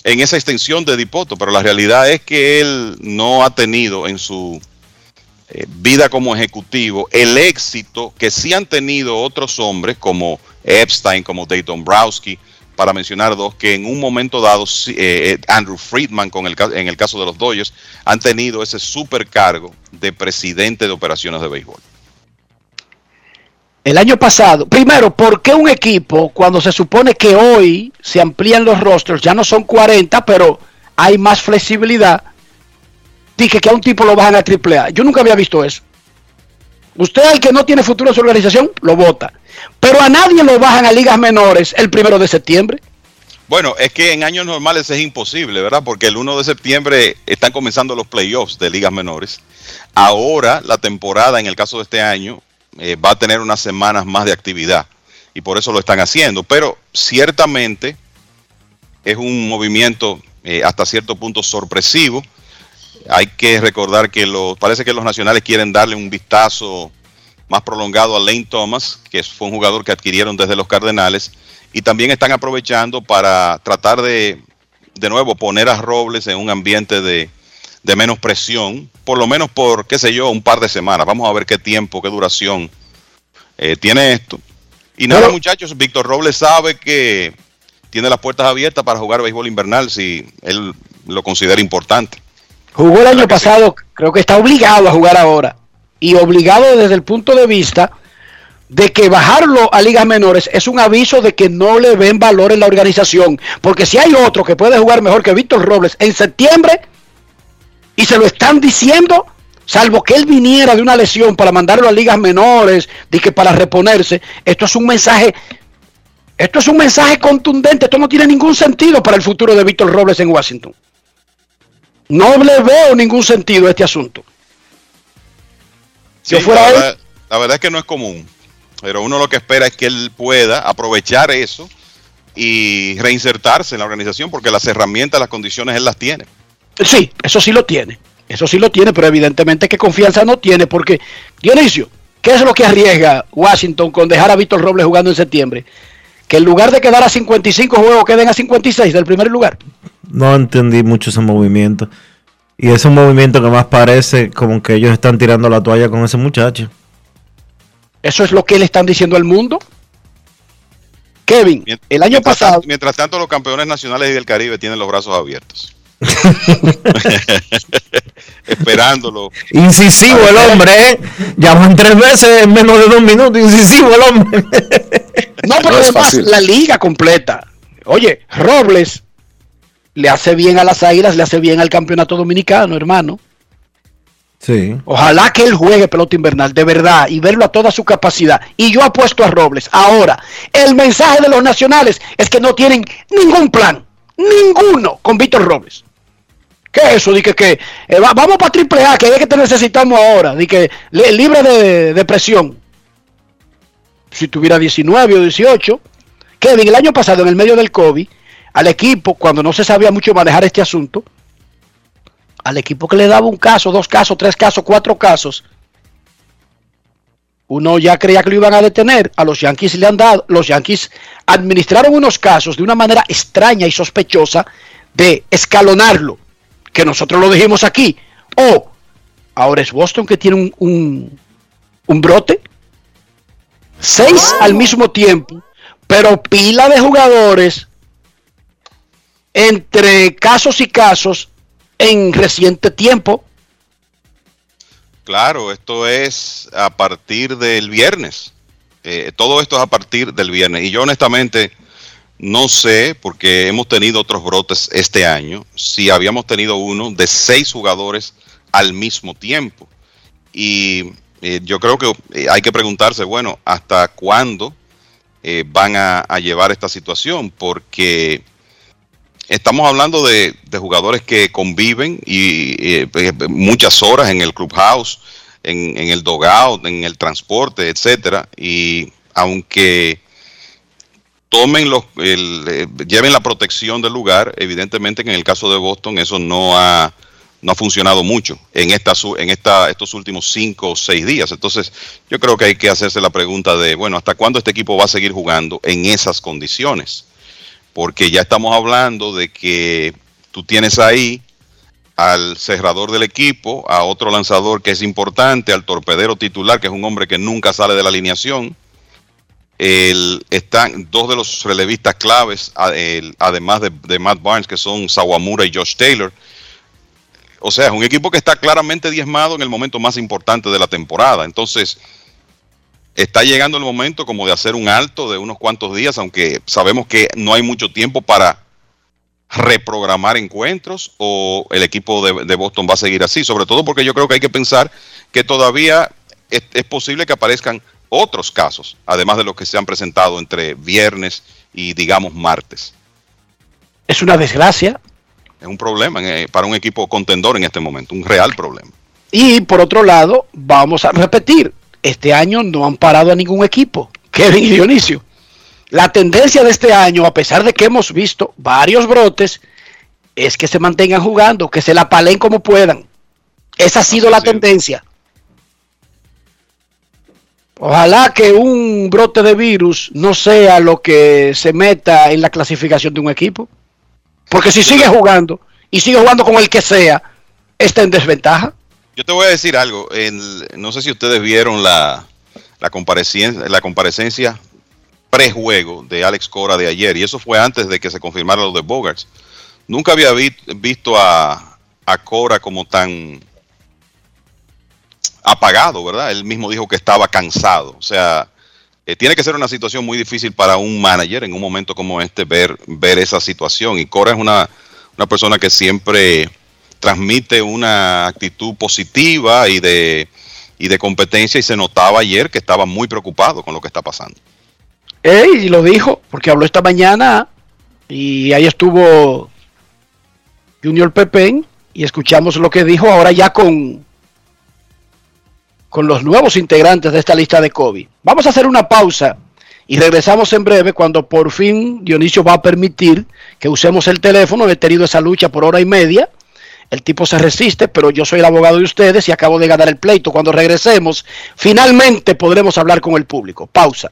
en esa extensión de Dipoto, pero la realidad es que él no ha tenido en su eh, vida como ejecutivo el éxito que sí han tenido otros hombres como Epstein, como Dayton Browski, para mencionar dos, que en un momento dado, eh, eh, Andrew Friedman, con el, en el caso de los Dodgers, han tenido ese supercargo de presidente de operaciones de béisbol. El año pasado, primero, ¿por qué un equipo, cuando se supone que hoy se amplían los rosters, ya no son 40, pero hay más flexibilidad, dije que a un tipo lo bajan a AAA? Yo nunca había visto eso. Usted al que no tiene futuro en su organización, lo vota. Pero a nadie lo bajan a ligas menores el primero de septiembre. Bueno, es que en años normales es imposible, ¿verdad? Porque el 1 de septiembre están comenzando los playoffs de ligas menores. Ahora la temporada, en el caso de este año, eh, va a tener unas semanas más de actividad y por eso lo están haciendo. Pero ciertamente es un movimiento eh, hasta cierto punto sorpresivo. Hay que recordar que los, parece que los nacionales quieren darle un vistazo más prolongado a Lane Thomas, que fue un jugador que adquirieron desde los Cardenales, y también están aprovechando para tratar de, de nuevo, poner a Robles en un ambiente de, de menos presión, por lo menos por, qué sé yo, un par de semanas. Vamos a ver qué tiempo, qué duración eh, tiene esto. Y nada, Pero- muchachos, Víctor Robles sabe que tiene las puertas abiertas para jugar béisbol invernal si él lo considera importante. Jugó el año pasado, creo que está obligado a jugar ahora. Y obligado desde el punto de vista de que bajarlo a ligas menores es un aviso de que no le ven valor en la organización. Porque si hay otro que puede jugar mejor que Víctor Robles en septiembre y se lo están diciendo, salvo que él viniera de una lesión para mandarlo a ligas menores, de que para reponerse, esto es un mensaje, esto es un mensaje contundente, esto no tiene ningún sentido para el futuro de Víctor Robles en Washington. No le veo ningún sentido a este asunto. Sí, Yo fuera la, él- verdad, la verdad es que no es común, pero uno lo que espera es que él pueda aprovechar eso y reinsertarse en la organización porque las herramientas, las condiciones él las tiene. Sí, eso sí lo tiene. Eso sí lo tiene, pero evidentemente que confianza no tiene porque, Dionisio, ¿qué es lo que arriesga Washington con dejar a Víctor Robles jugando en septiembre? Que en lugar de quedar a 55 juegos, queden a 56 del primer lugar. No entendí mucho ese movimiento. Y es un movimiento que más parece como que ellos están tirando la toalla con ese muchacho. Eso es lo que le están diciendo al mundo. Kevin, el año Mientras pasado, tanto- mientras tanto, los campeones nacionales y del Caribe tienen los brazos abiertos. Esperándolo. Incisivo el hombre, ¿eh? Llaman tres veces en menos de dos minutos. Incisivo el hombre. No, pero No es además fácil. la liga completa. Oye, Robles le hace bien a las Águilas, le hace bien al campeonato dominicano, hermano. Sí. Ojalá que él juegue pelota invernal, de verdad, y verlo a toda su capacidad. Y yo apuesto a Robles. Ahora, el mensaje de los nacionales es que no tienen ningún plan, ninguno con Víctor Robles. ¿Qué es eso? Dije que eh, va- vamos para triple A, que es que te necesitamos ahora. Dije, li- libre de, de presión. Si tuviera 19 o 18. Kevin, el año pasado, en el medio del COVID, al equipo, cuando no se sabía mucho manejar este asunto, al equipo que le daba un caso, dos casos, tres casos, cuatro casos, uno ya creía que lo iban a detener. A los Yankees le han dado, los Yankees administraron unos casos de una manera extraña y sospechosa de escalonarlo, que nosotros lo dijimos aquí. O ahora es Boston que tiene un, un, un brote. Seis al mismo tiempo, pero pila de jugadores entre casos y casos en reciente tiempo. Claro, esto es a partir del viernes. Eh, todo esto es a partir del viernes. Y yo honestamente no sé, porque hemos tenido otros brotes este año, si habíamos tenido uno de seis jugadores al mismo tiempo. Y eh, yo creo que eh, hay que preguntarse, bueno, ¿hasta cuándo eh, van a, llevar esta situación? Porque estamos hablando de, jugadores que conviven y eh, muchas horas en el clubhouse, en, en el dogout, en el transporte, etcétera. Y aunque tomen los, el, eh, lleven la protección del lugar, evidentemente que en el caso de Boston eso no ha no ha funcionado mucho en esta en esta estos últimos cinco o seis días. Entonces, yo creo que hay que hacerse la pregunta de, bueno, ¿hasta cuándo este equipo va a seguir jugando en esas condiciones? porque ya estamos hablando de que tú tienes ahí al cerrador del equipo, a otro lanzador que es importante, al torpedero titular, que es un hombre que nunca sale de la alineación, Están dos de los relevistas claves, además de, Matt Barnes, que son Sawamura y Josh Taylor. O sea, es un equipo que está claramente diezmado en el momento más importante de la temporada. Entonces, está llegando el momento como de hacer un alto de unos cuantos días, aunque sabemos que no hay mucho tiempo para reprogramar encuentros o el equipo de, Boston va a seguir así, sobre todo porque yo creo que hay que pensar que todavía es, posible que aparezcan otros casos, además de los que se han presentado entre viernes y digamos martes. Es una desgracia. Es un problema eh, para un equipo contendor en este momento, un real problema. Y por otro lado, vamos a repetir, este año no han parado a ningún equipo. Kevin y Dionisio. La tendencia de este año, a pesar de que hemos visto varios brotes, es que se mantengan jugando, que se la palen como puedan. Esa ha sido la tendencia. Ojalá que un brote de virus no sea lo que se meta en la clasificación de un equipo. Porque si sigue jugando y sigue jugando con el que sea, está en desventaja. Yo te voy a decir algo. no sé si ustedes vieron la, la, comparecencia, la comparecencia prejuego de Alex Cora de ayer. Y eso fue antes de que se confirmara lo de Bogarts. Nunca había visto a, a Cora como tan apagado, ¿verdad? Él mismo dijo que estaba cansado. O sea, eh, tiene que ser una situación muy difícil para un manager en un momento como este ver, ver esa situación. Y Cora es una, una persona que siempre transmite una actitud positiva y de, y de competencia y se notaba ayer que estaba muy preocupado con lo que está pasando. y lo dijo, porque habló esta mañana y ahí estuvo Junior Pepén y escuchamos lo que dijo ahora ya con, con los nuevos integrantes de esta lista de COVID. Vamos a hacer una pausa y regresamos en breve cuando por fin Dionisio va a permitir que usemos el teléfono. He tenido esa lucha por hora y media el tipo se resiste, pero yo soy el abogado de ustedes y acabo de ganar el pleito. Cuando regresemos, finalmente podremos hablar con el público. Pausa.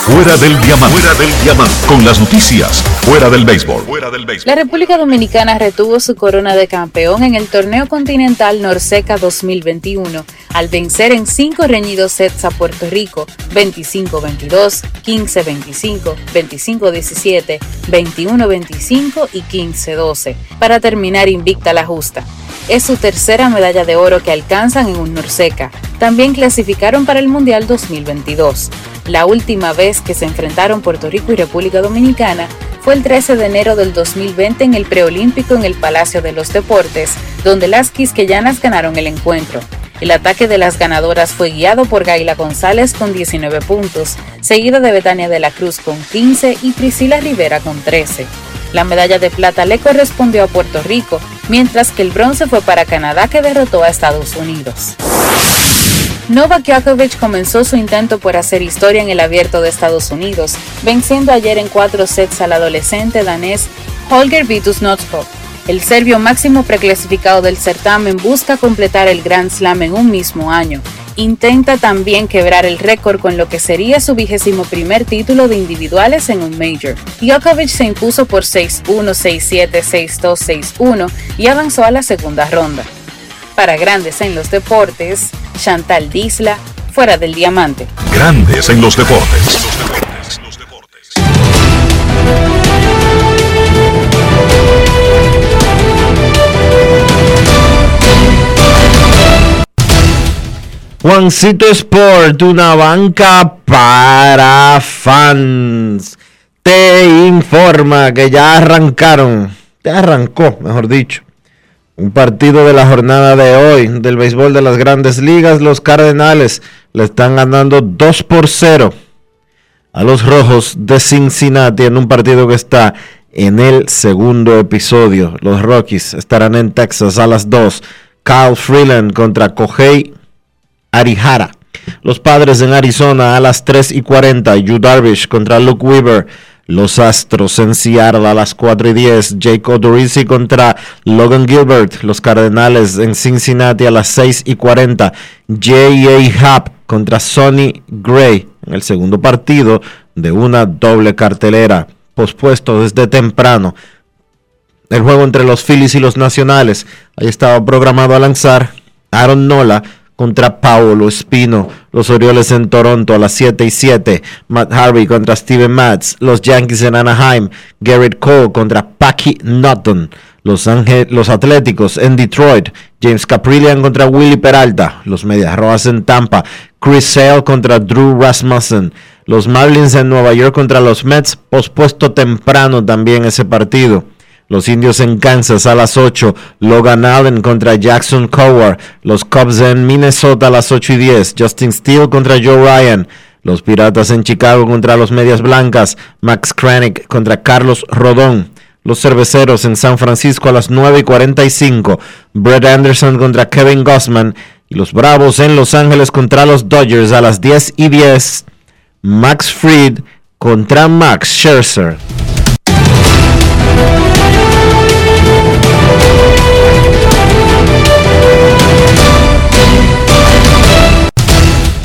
Fuera del diamante. Fuera del diamante. Con las noticias. Fuera del béisbol. Fuera del béisbol. La República Dominicana retuvo su corona de campeón en el torneo continental Norseca 2021 al vencer en cinco reñidos sets a Puerto Rico 25-22, 15-25, 25-17, 21-25 y 15-12 para terminar invicta la justa. Es su tercera medalla de oro que alcanzan en un Norseca. También clasificaron para el Mundial 2022. La última vez que se enfrentaron Puerto Rico y República Dominicana fue el 13 de enero del 2020 en el preolímpico en el Palacio de los Deportes, donde las quisqueyanas ganaron el encuentro. El ataque de las ganadoras fue guiado por Gaila González con 19 puntos, seguida de Betania de la Cruz con 15 y Priscila Rivera con 13. La medalla de plata le correspondió a Puerto Rico, mientras que el bronce fue para Canadá que derrotó a Estados Unidos. Novak Djokovic comenzó su intento por hacer historia en el abierto de Estados Unidos, venciendo ayer en cuatro sets al adolescente danés Holger Vitus Notskov. El serbio máximo preclasificado del certamen busca completar el Grand Slam en un mismo año. Intenta también quebrar el récord con lo que sería su vigésimo primer título de individuales en un Major. Djokovic se impuso por 6-1, 6-7, 6-2, 6-1 y avanzó a la segunda ronda. Para Grandes en los Deportes, Chantal Disla, fuera del diamante. Grandes en los deportes. Juancito Sport, una banca para fans. Te informa que ya arrancaron, ya arrancó, mejor dicho, un partido de la jornada de hoy del béisbol de las grandes ligas. Los Cardenales le están ganando 2 por 0 a los Rojos de Cincinnati en un partido que está en el segundo episodio. Los Rockies estarán en Texas a las 2. Kyle Freeland contra Kohei Arihara. Los Padres en Arizona a las 3 y 40. Yu Darvish contra Luke Weaver. Los Astros en Seattle a las 4 y 10. Jake Odorizzi contra Logan Gilbert. Los Cardenales en Cincinnati a las 6 y 40. J.A. Happ contra Sonny Gray en el segundo partido de una doble cartelera. Pospuesto desde temprano. El juego entre los Phillies y los Nacionales. Ahí estaba programado a lanzar Aaron Nola contra Paolo Espino. Los Orioles en Toronto a las 7 y 7. Matt Harvey contra Steven Matz. Los Yankees en Anaheim. Garrett Cole contra Packy Norton. Los, los Atléticos en Detroit. James Caprillian contra Willy Peralta. Los Medias Rojas en Tampa. Chris Sale contra Drew Rasmussen. Los Marlins en Nueva York contra los Mets. Pospuesto temprano también ese partido. Los indios en Kansas a las 8. Logan Allen contra Jackson Coward. Los Cubs en Minnesota a las 8 y 10. Justin Steele contra Joe Ryan. Los Piratas en Chicago contra los Medias Blancas. Max Kranick contra Carlos Rodón. Los Cerveceros en San Francisco a las 9 y 45. Brett Anderson contra Kevin Gossman. Y los Bravos en Los Ángeles contra los Dodgers a las 10 y 10. Max Fried contra Max Scherzer.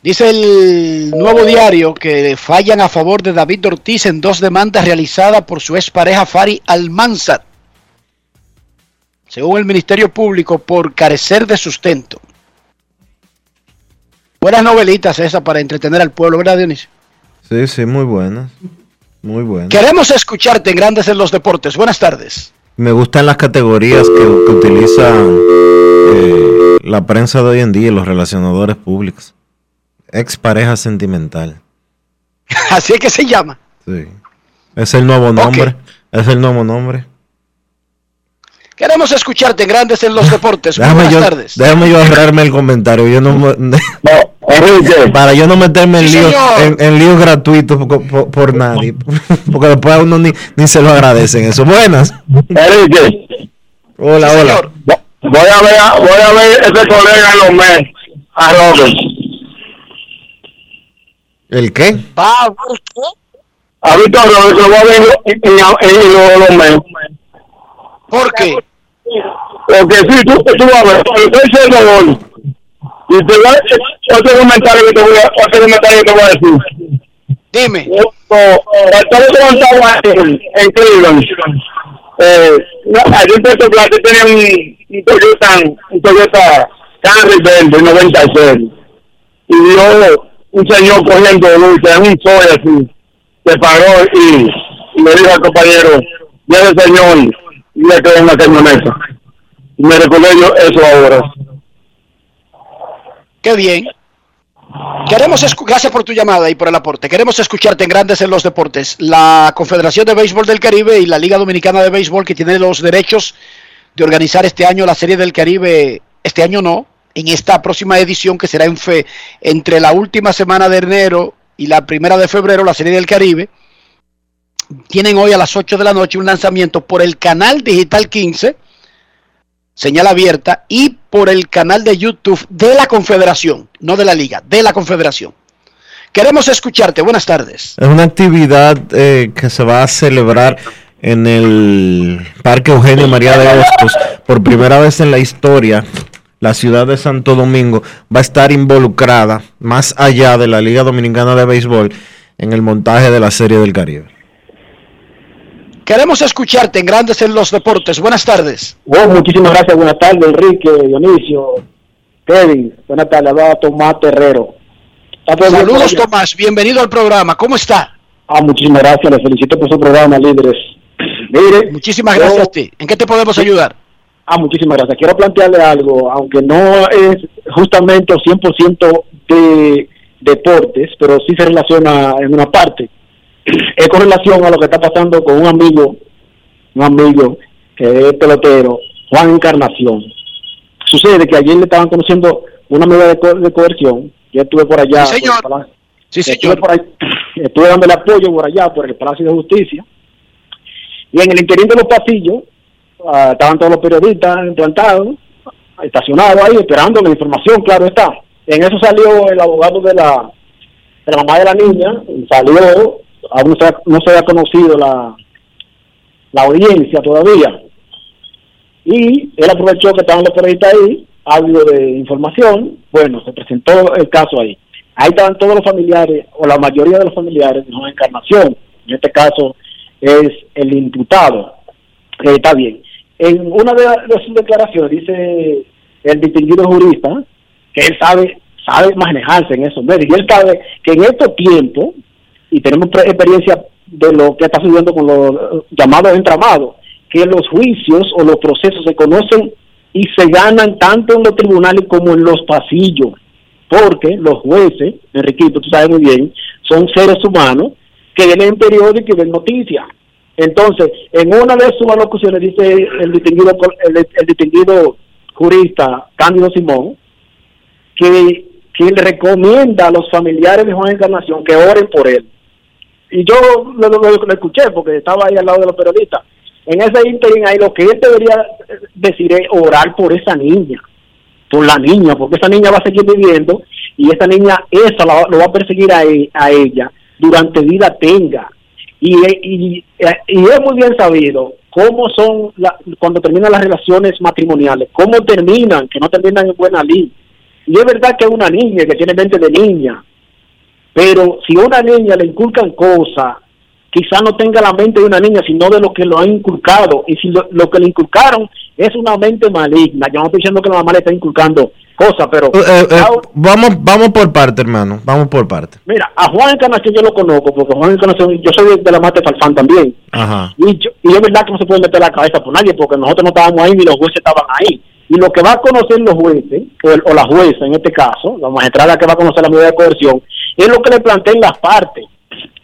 Dice el nuevo diario que fallan a favor de David Ortiz en dos demandas realizadas por su expareja Fari Almanzar, según el Ministerio Público, por carecer de sustento. Buenas novelitas esas para entretener al pueblo, ¿verdad, Dionisio? Sí, sí, muy buenas. Muy buenas. Queremos escucharte en Grandes en los Deportes. Buenas tardes. Me gustan las categorías que, que utilizan eh, la prensa de hoy en día y los relacionadores públicos. Ex pareja sentimental. Así es que se llama. Sí. Es el nuevo nombre. Es el nuevo nombre. Queremos escucharte en Grandes en los Deportes. Déjame Buenas yo, tardes. déjame yo ahorrarme el comentario. Yo no, me- para yo no meterme en Sí, líos, en, en líos gratuitos por, por- por nadie. Porque después a uno ni, ni se lo agradecen eso. Buenas. Hola, Sí, hola. señor. Voy a ver, a- voy a ver ese colega en los meses, a Robert. ¿El qué? Va a ver qué. Lo voy a ver en, los meses. ¿Por qué? Porque si tú, tú vas a ver, cuando estoy siendo gol, y te voy a otro comentario que te voy a, otro comentario que te voy a decir. Dime. Estamos levantado en, en Cleveland. Eh, no, allí en Puerto Plata tenía un, un Toyota, un Toyota Camry verde 96. Y vio un señor cogiendo luz en un sol así. Se paró y, y le dijo al compañero, el señor, y le quedó en la camioneta. Y me recordé yo eso ahora. Qué bien. Queremos gracias por tu llamada y por el aporte. Queremos escucharte en Grandes en los Deportes. La Confederación de Béisbol del Caribe y la Liga Dominicana de Béisbol que tiene los derechos de organizar este año la Serie del Caribe, este año no, en esta próxima edición que será en fe entre la última semana de enero y la primera de febrero, la Serie del Caribe. Tienen hoy a las 8 de la noche un lanzamiento por el canal Digital 15 señal abierta y por el canal de YouTube de la Confederación, no de la Liga, de la Confederación. Queremos escucharte. Buenas tardes. Es una actividad eh, que se va a celebrar en el Parque Eugenio María de Hostos. Por primera vez en la historia, la ciudad de Santo Domingo va a estar involucrada, más allá de la Liga Dominicana de Béisbol, en el montaje de la Serie del Caribe. Queremos escucharte en Grandes en los Deportes. Buenas tardes. Bueno, muchísimas gracias. Buenas tardes, Enrique, Dionisio, Kevin. Buenas tardes, hablaba Tomás Terrero. ¿Está todo bien por Saludos? Tomás. Bienvenido al programa. ¿Cómo está? Ah, muchísimas gracias. Les felicito por su programa, líderes. Mire, Muchísimas yo- gracias a ti. ¿En qué te podemos ayudar? Ah, muchísimas gracias. Quiero plantearle algo, aunque no es justamente 100% de deportes, pero sí se relaciona en una parte. Es con relación a lo que está pasando con un amigo, un amigo que es pelotero, Juan Encarnación. Sucede que ayer le estaban conociendo una medida de, co- de coerción. Yo estuve por allá. Sí, señor. por Sí, estuve, señor. por ahí- estuve dándole apoyo por allá, por el Palacio de Justicia. Y en el interior de los pasillos ah, estaban todos los periodistas implantados, estacionados ahí, esperando la información, claro está. En eso salió el abogado de la, de la mamá de la niña, salió, aún no se, había conocido la, la audiencia todavía. Y él aprovechó que estaban los periodistas ahí, algo de información, bueno, se presentó el caso ahí. Ahí estaban todos los familiares, o la mayoría de los familiares de Juan Encarnación, en este caso es el imputado. Eh, está bien. En una de, de sus declaraciones dice el distinguido jurista que él sabe sabe manejarse en esos medios y él sabe que en estos tiempos y tenemos experiencia de lo que está sucediendo con los llamados entramados que los juicios o los procesos se conocen y se ganan tanto en los tribunales como en los pasillos porque los jueces, Enriquito, tú sabes muy bien, son seres humanos que leen periódicos y ven noticias. Entonces, en una de sus alocuciones dice el distinguido, el, el distinguido jurista Cándido Simón que, que le recomienda a los familiares de Juan Encarnación que oren por él. Y yo lo, escuché porque estaba ahí al lado de los periodistas. En ese interín ahí lo que él debería eh, decir es orar por esa niña por la niña, porque esa niña va a seguir viviendo y esa niña, esa lo va a perseguir a, e- a ella durante vida tenga. Y, y, y es muy bien sabido cómo son la- cuando terminan las relaciones matrimoniales, cómo terminan, que no terminan en buena línea. Y es verdad que una niña que tiene mente de niña, pero si a una niña le inculcan cosas, quizá no tenga la mente de una niña, sino de lo que lo han inculcado. Y si lo que le inculcaron es una mente maligna, yo no estoy diciendo que la mamá le está inculcando cosas, pero Eh, eh, vamos, vamos por parte, hermano. Vamos por parte. mira, a Juan Encarnación yo lo conozco, porque Juan Encarnación, yo soy de, la Mate Falfán también. Ajá. Y, yo- y es verdad que no se puede meter la cabeza por nadie, porque nosotros no estábamos ahí ni los jueces estaban ahí. Y lo que va a conocer los jueces, o, el- o la jueza en este caso, la magistrada que va a conocer la medida de coerción, es lo que le planteen las partes.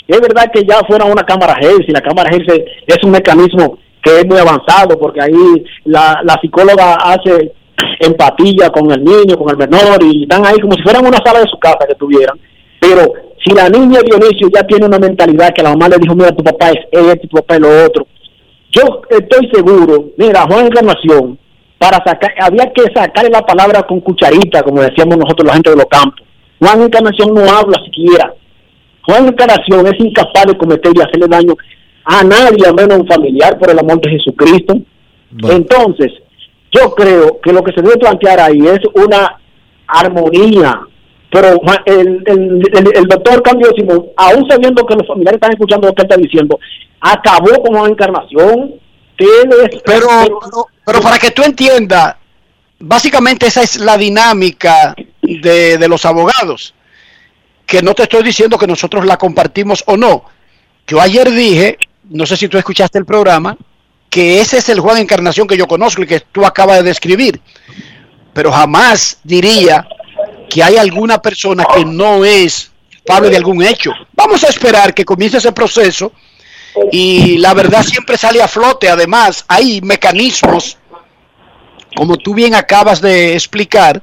Es verdad que ya fuera una cámara y la cámara GERS es un mecanismo que es muy avanzado, porque ahí la, psicóloga hace empatía con el niño, con el menor, y están ahí como si fueran una sala de su casa que tuvieran. Pero si la niña Dionisio ya tiene una mentalidad que la mamá le dijo, mira, tu papá es esto, tu papá es lo otro, yo estoy seguro, mira, Juan Encarnación, para sacar, había que sacarle la palabra con cucharita, como decíamos nosotros la gente de los campos. Juan Encarnación no habla siquiera. Juan Encarnación es incapaz de cometer y hacerle daño a nadie, a menos a un familiar, por el amor de Jesucristo. Entonces, yo creo que lo que se debe plantear ahí es una armonía. Pero el, el, el, doctor Cambio Simón, aún sabiendo que los familiares están escuchando lo que él está diciendo, acabó con Juan Encarnación. pero, pero, para que tú entiendas, básicamente esa es la dinámica de, de los abogados. Que no te estoy diciendo que nosotros la compartimos o no. Yo ayer dije, no sé si tú escuchaste el programa, que ese es el Juan Encarnación que yo conozco y que tú acabas de describir. Pero jamás diría que hay alguna persona que no es culpable de algún hecho. Vamos a esperar que comience ese proceso y la verdad siempre sale a flote. Además, hay mecanismos, como tú bien acabas de explicar,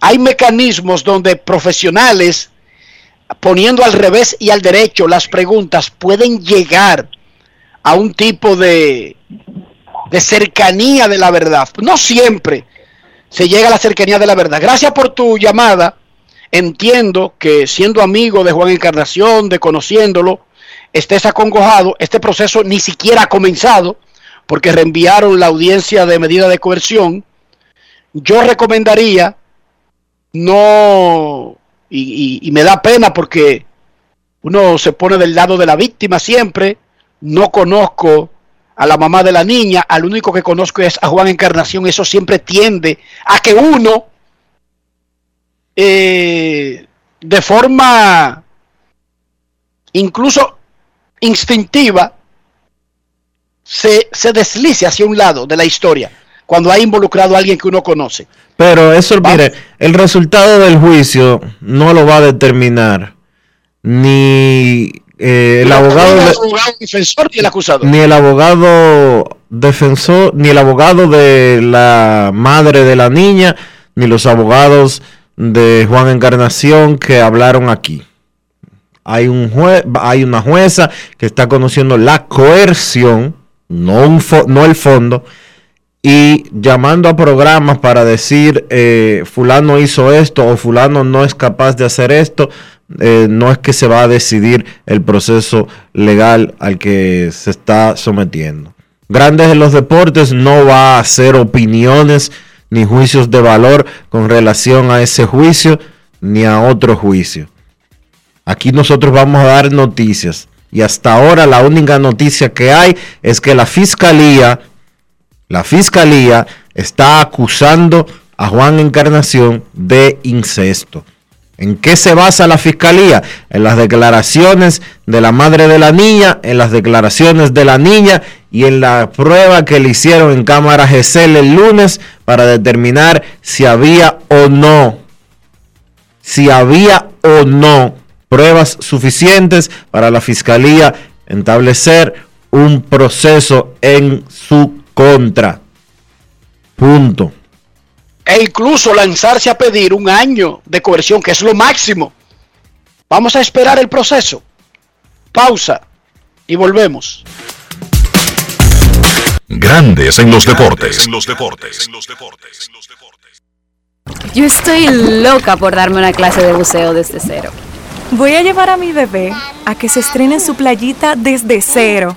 hay mecanismos donde profesionales, poniendo al revés y al derecho las preguntas, pueden llegar a un tipo de, de cercanía de la verdad. No siempre se llega a la cercanía de la verdad. Gracias por tu llamada. Entiendo que siendo amigo de Juan Encarnación, de conociéndolo, estés acongojado. Este proceso ni siquiera ha comenzado porque reenviaron la audiencia de medida de coerción. Yo recomendaría no, y, y me da pena porque uno se pone del lado de la víctima siempre, no conozco a la mamá de la niña, al único que conozco es a Juan Encarnación, eso siempre tiende a que uno, eh, de forma incluso instintiva, se, se deslice hacia un lado de la historia cuando ha involucrado a alguien que uno conoce. Pero eso, mire, el resultado del juicio no lo va a determinar ni eh, el abogado, defensor ni el acusado. Ni el abogado defensor, ni el abogado de la madre de la niña, ni los abogados de Juan Encarnación que hablaron aquí. Hay, un hay una jueza que está conociendo la coerción, no, no el fondo, y llamando a programas para decir eh, fulano hizo esto o fulano no es capaz de hacer esto, eh, no es que se va a decidir el proceso legal al que se está sometiendo. Grandes de los deportes no va a hacer opiniones ni juicios de valor con relación a ese juicio ni a otro juicio. Aquí nosotros vamos a dar noticias y hasta ahora la única noticia que hay es que la fiscalía, la fiscalía está acusando a Juan Encarnación de incesto. ¿En qué se basa la fiscalía? En las declaraciones de la madre de la niña, en las declaraciones de la niña y en la prueba que le hicieron en cámara GCL el lunes para determinar si había o no, si había o no pruebas suficientes para la fiscalía establecer un proceso en su contra. Punto e incluso lanzarse a pedir un año de coerción, que es lo máximo. Vamos a esperar el proceso. Pausa y volvemos. Grandes en los deportes. En los deportes. En los deportes. Yo estoy loca por darme una clase de buceo desde cero. Voy a llevar a mi bebé a que se estrene su playita desde cero.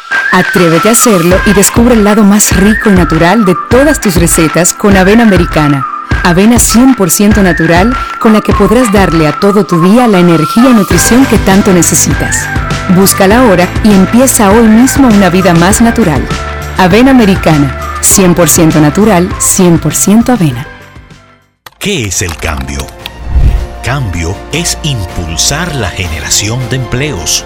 Atrévete a hacerlo y descubre el lado más rico y natural de todas tus recetas con avena americana. Avena 100% natural con la que podrás darle a todo tu día la energía y nutrición que tanto necesitas. Búscala ahora y empieza hoy mismo una vida más natural. Avena americana, 100% natural, 100% avena. ¿Qué es el cambio? Cambio es impulsar la generación de empleos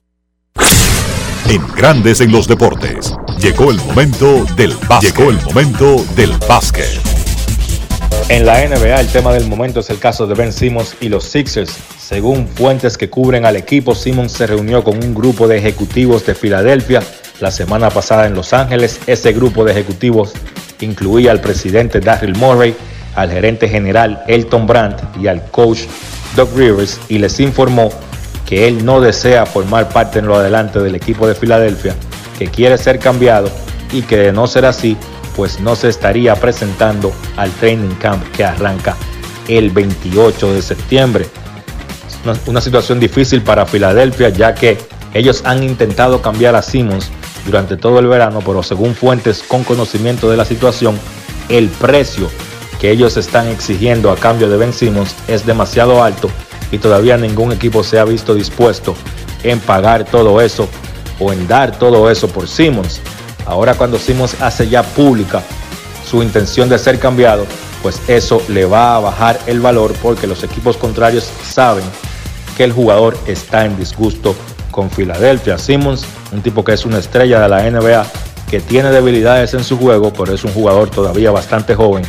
En Grandes en los Deportes. Llegó el momento del básquet. Llegó el momento del básquet. En la NBA el tema del momento es el caso de Ben Simmons y los Sixers. Según fuentes que cubren al equipo, Simmons se reunió con un grupo de ejecutivos de Filadelfia la semana pasada en Los Ángeles. Ese grupo de ejecutivos incluía al presidente Daryl Morey, al gerente general Elton Brandt y al coach Doug Rivers y les informó que él no desea formar parte en lo adelante del equipo de Filadelfia, que quiere ser cambiado y que de no ser así, pues no se estaría presentando al training camp que arranca el 28 de septiembre. Una, una situación difícil para Filadelfia ya que ellos han intentado cambiar a Simmons durante todo el verano, pero según fuentes con conocimiento de la situación, el precio que ellos están exigiendo a cambio de Ben Simmons es demasiado alto y todavía ningún equipo se ha visto dispuesto en pagar todo eso o en dar todo eso por Simmons. Ahora cuando Simmons hace ya pública su intención de ser cambiado, pues eso le va a bajar el valor porque los equipos contrarios saben que el jugador está en disgusto con Filadelfia. Simmons, un tipo que es una estrella de la NBA, que tiene debilidades en su juego, pero es un jugador todavía bastante joven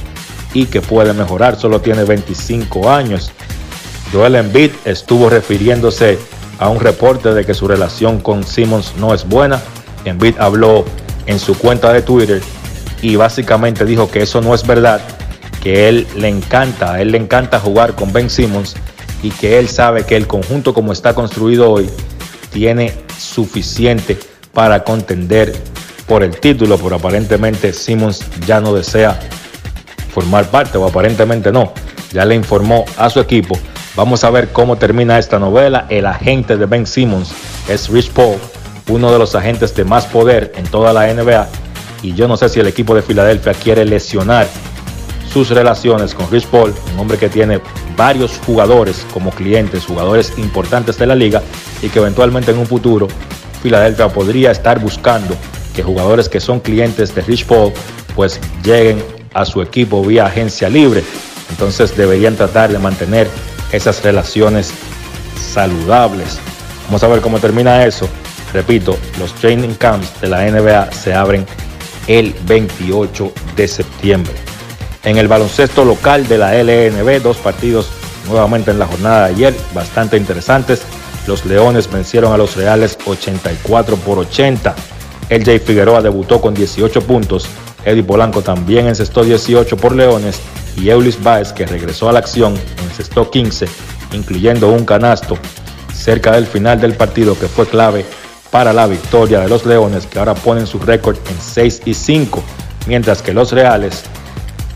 y que puede mejorar, solo tiene 25 años. Joel Embiid estuvo refiriéndose a un reporte de que su relación con Simmons no es buena. Embiid habló en su cuenta de Twitter y básicamente dijo que eso no es verdad, que él le encanta, él le encanta jugar con Ben Simmons y que él sabe que el conjunto como está construido hoy tiene suficiente para contender por el título, pero aparentemente Simmons ya no desea formar parte o aparentemente no. Ya le informó a su equipo. Vamos a ver cómo termina esta novela. El agente de Ben Simmons es Rich Paul, uno de los agentes de más poder en toda la NBA. Y yo no sé si el equipo de Filadelfia quiere lesionar sus relaciones con Rich Paul, un hombre que tiene varios jugadores como clientes, jugadores importantes de la liga y que eventualmente en un futuro Filadelfia podría estar buscando que jugadores que son clientes de Rich Paul pues lleguen a su equipo vía agencia libre. Entonces deberían tratar de mantener esas relaciones saludables. Vamos a ver cómo termina eso. Repito, los training camps de la NBA se abren el 28 de septiembre. En el baloncesto local de la LNB, dos partidos nuevamente en la jornada de ayer, bastante interesantes. Los Leones vencieron a los Reales 84 por 80. El Jay Figueroa debutó con 18 puntos. Eddie Polanco también encestó 18 por Leones. Y Eulis Baez, que regresó a la acción, encestó 15, incluyendo un canasto cerca del final del partido que fue clave para la victoria de los Leones, que ahora ponen su récord en 6 y 5, mientras que los Reales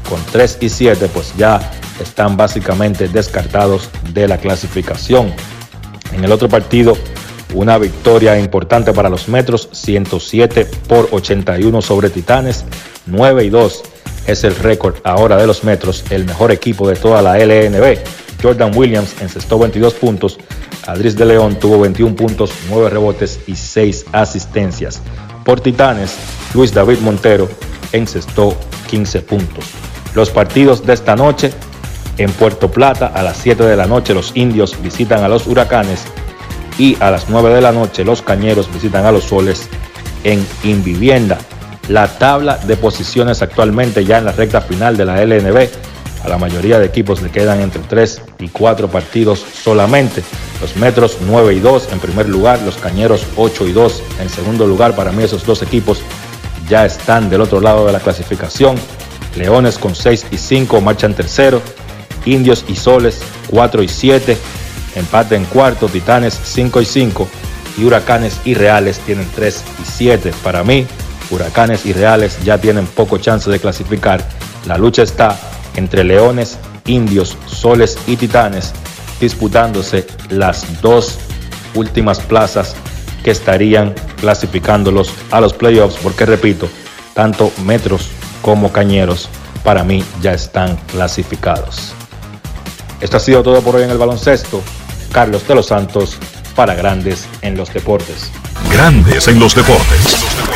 con 3 y 7 pues ya están básicamente descartados de la clasificación. En el otro partido, una victoria importante para los Metros, 107 por 81 sobre Titanes, 9 y 2 es el récord ahora de los Metros, el mejor equipo de toda la LNB. Jordan Williams encestó 22 puntos, Adris de León tuvo 21 puntos, 9 rebotes y 6 asistencias. Por Titanes, Luis David Montero encestó 15 puntos. Los partidos de esta noche en Puerto Plata a las 7 de la noche los indios visitan a los huracanes y a las 9 de la noche los cañeros visitan a los soles en Invivienda. La tabla de posiciones actualmente ya en la recta final de la LNB. A la mayoría de equipos le quedan entre 3 y 4 partidos solamente. Los Metros 9 y 2 en primer lugar, los Cañeros 8 y 2 en segundo lugar. Para mí esos dos equipos ya están del otro lado de la clasificación. Leones con 6 y 5 marchan tercero. Indios y Soles 4 y 7. Empate en cuarto. Titanes 5 y 5. Y Huracanes y Reales tienen 3 y 7. Para mí, Huracanes y Reales ya tienen poco chance de clasificar. La lucha está entre Leones, Indios, Soles y Titanes disputándose las dos últimas plazas que estarían clasificándolos a los playoffs, porque repito, tanto Metros como Cañeros para mí ya están clasificados. Esto ha sido todo por hoy en el baloncesto. Carlos de los Santos para Grandes en los Deportes. Grandes en los deportes.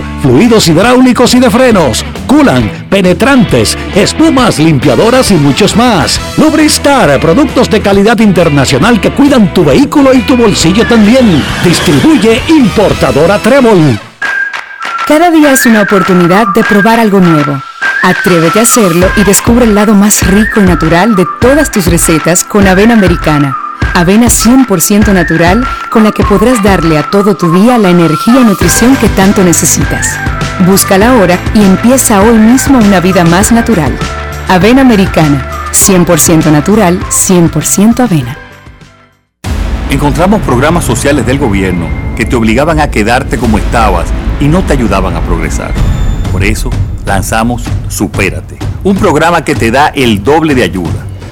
fluidos hidráulicos y de frenos, culan, penetrantes, espumas, limpiadoras y muchos más. Lubristar, productos de calidad internacional que cuidan tu vehículo y tu bolsillo también. Distribuye importadora Trébol. Cada día es una oportunidad de probar algo nuevo. Atrévete a hacerlo y descubre el lado más rico y natural de todas tus recetas con avena americana. Avena 100% natural con la que podrás darle a todo tu día la energía y nutrición que tanto necesitas. Búscala ahora y empieza hoy mismo una vida más natural. Avena Americana, 100% natural, 100% avena. Encontramos programas sociales del gobierno que te obligaban a quedarte como estabas y no te ayudaban a progresar. Por eso lanzamos Supérate, un programa que te da el doble de ayuda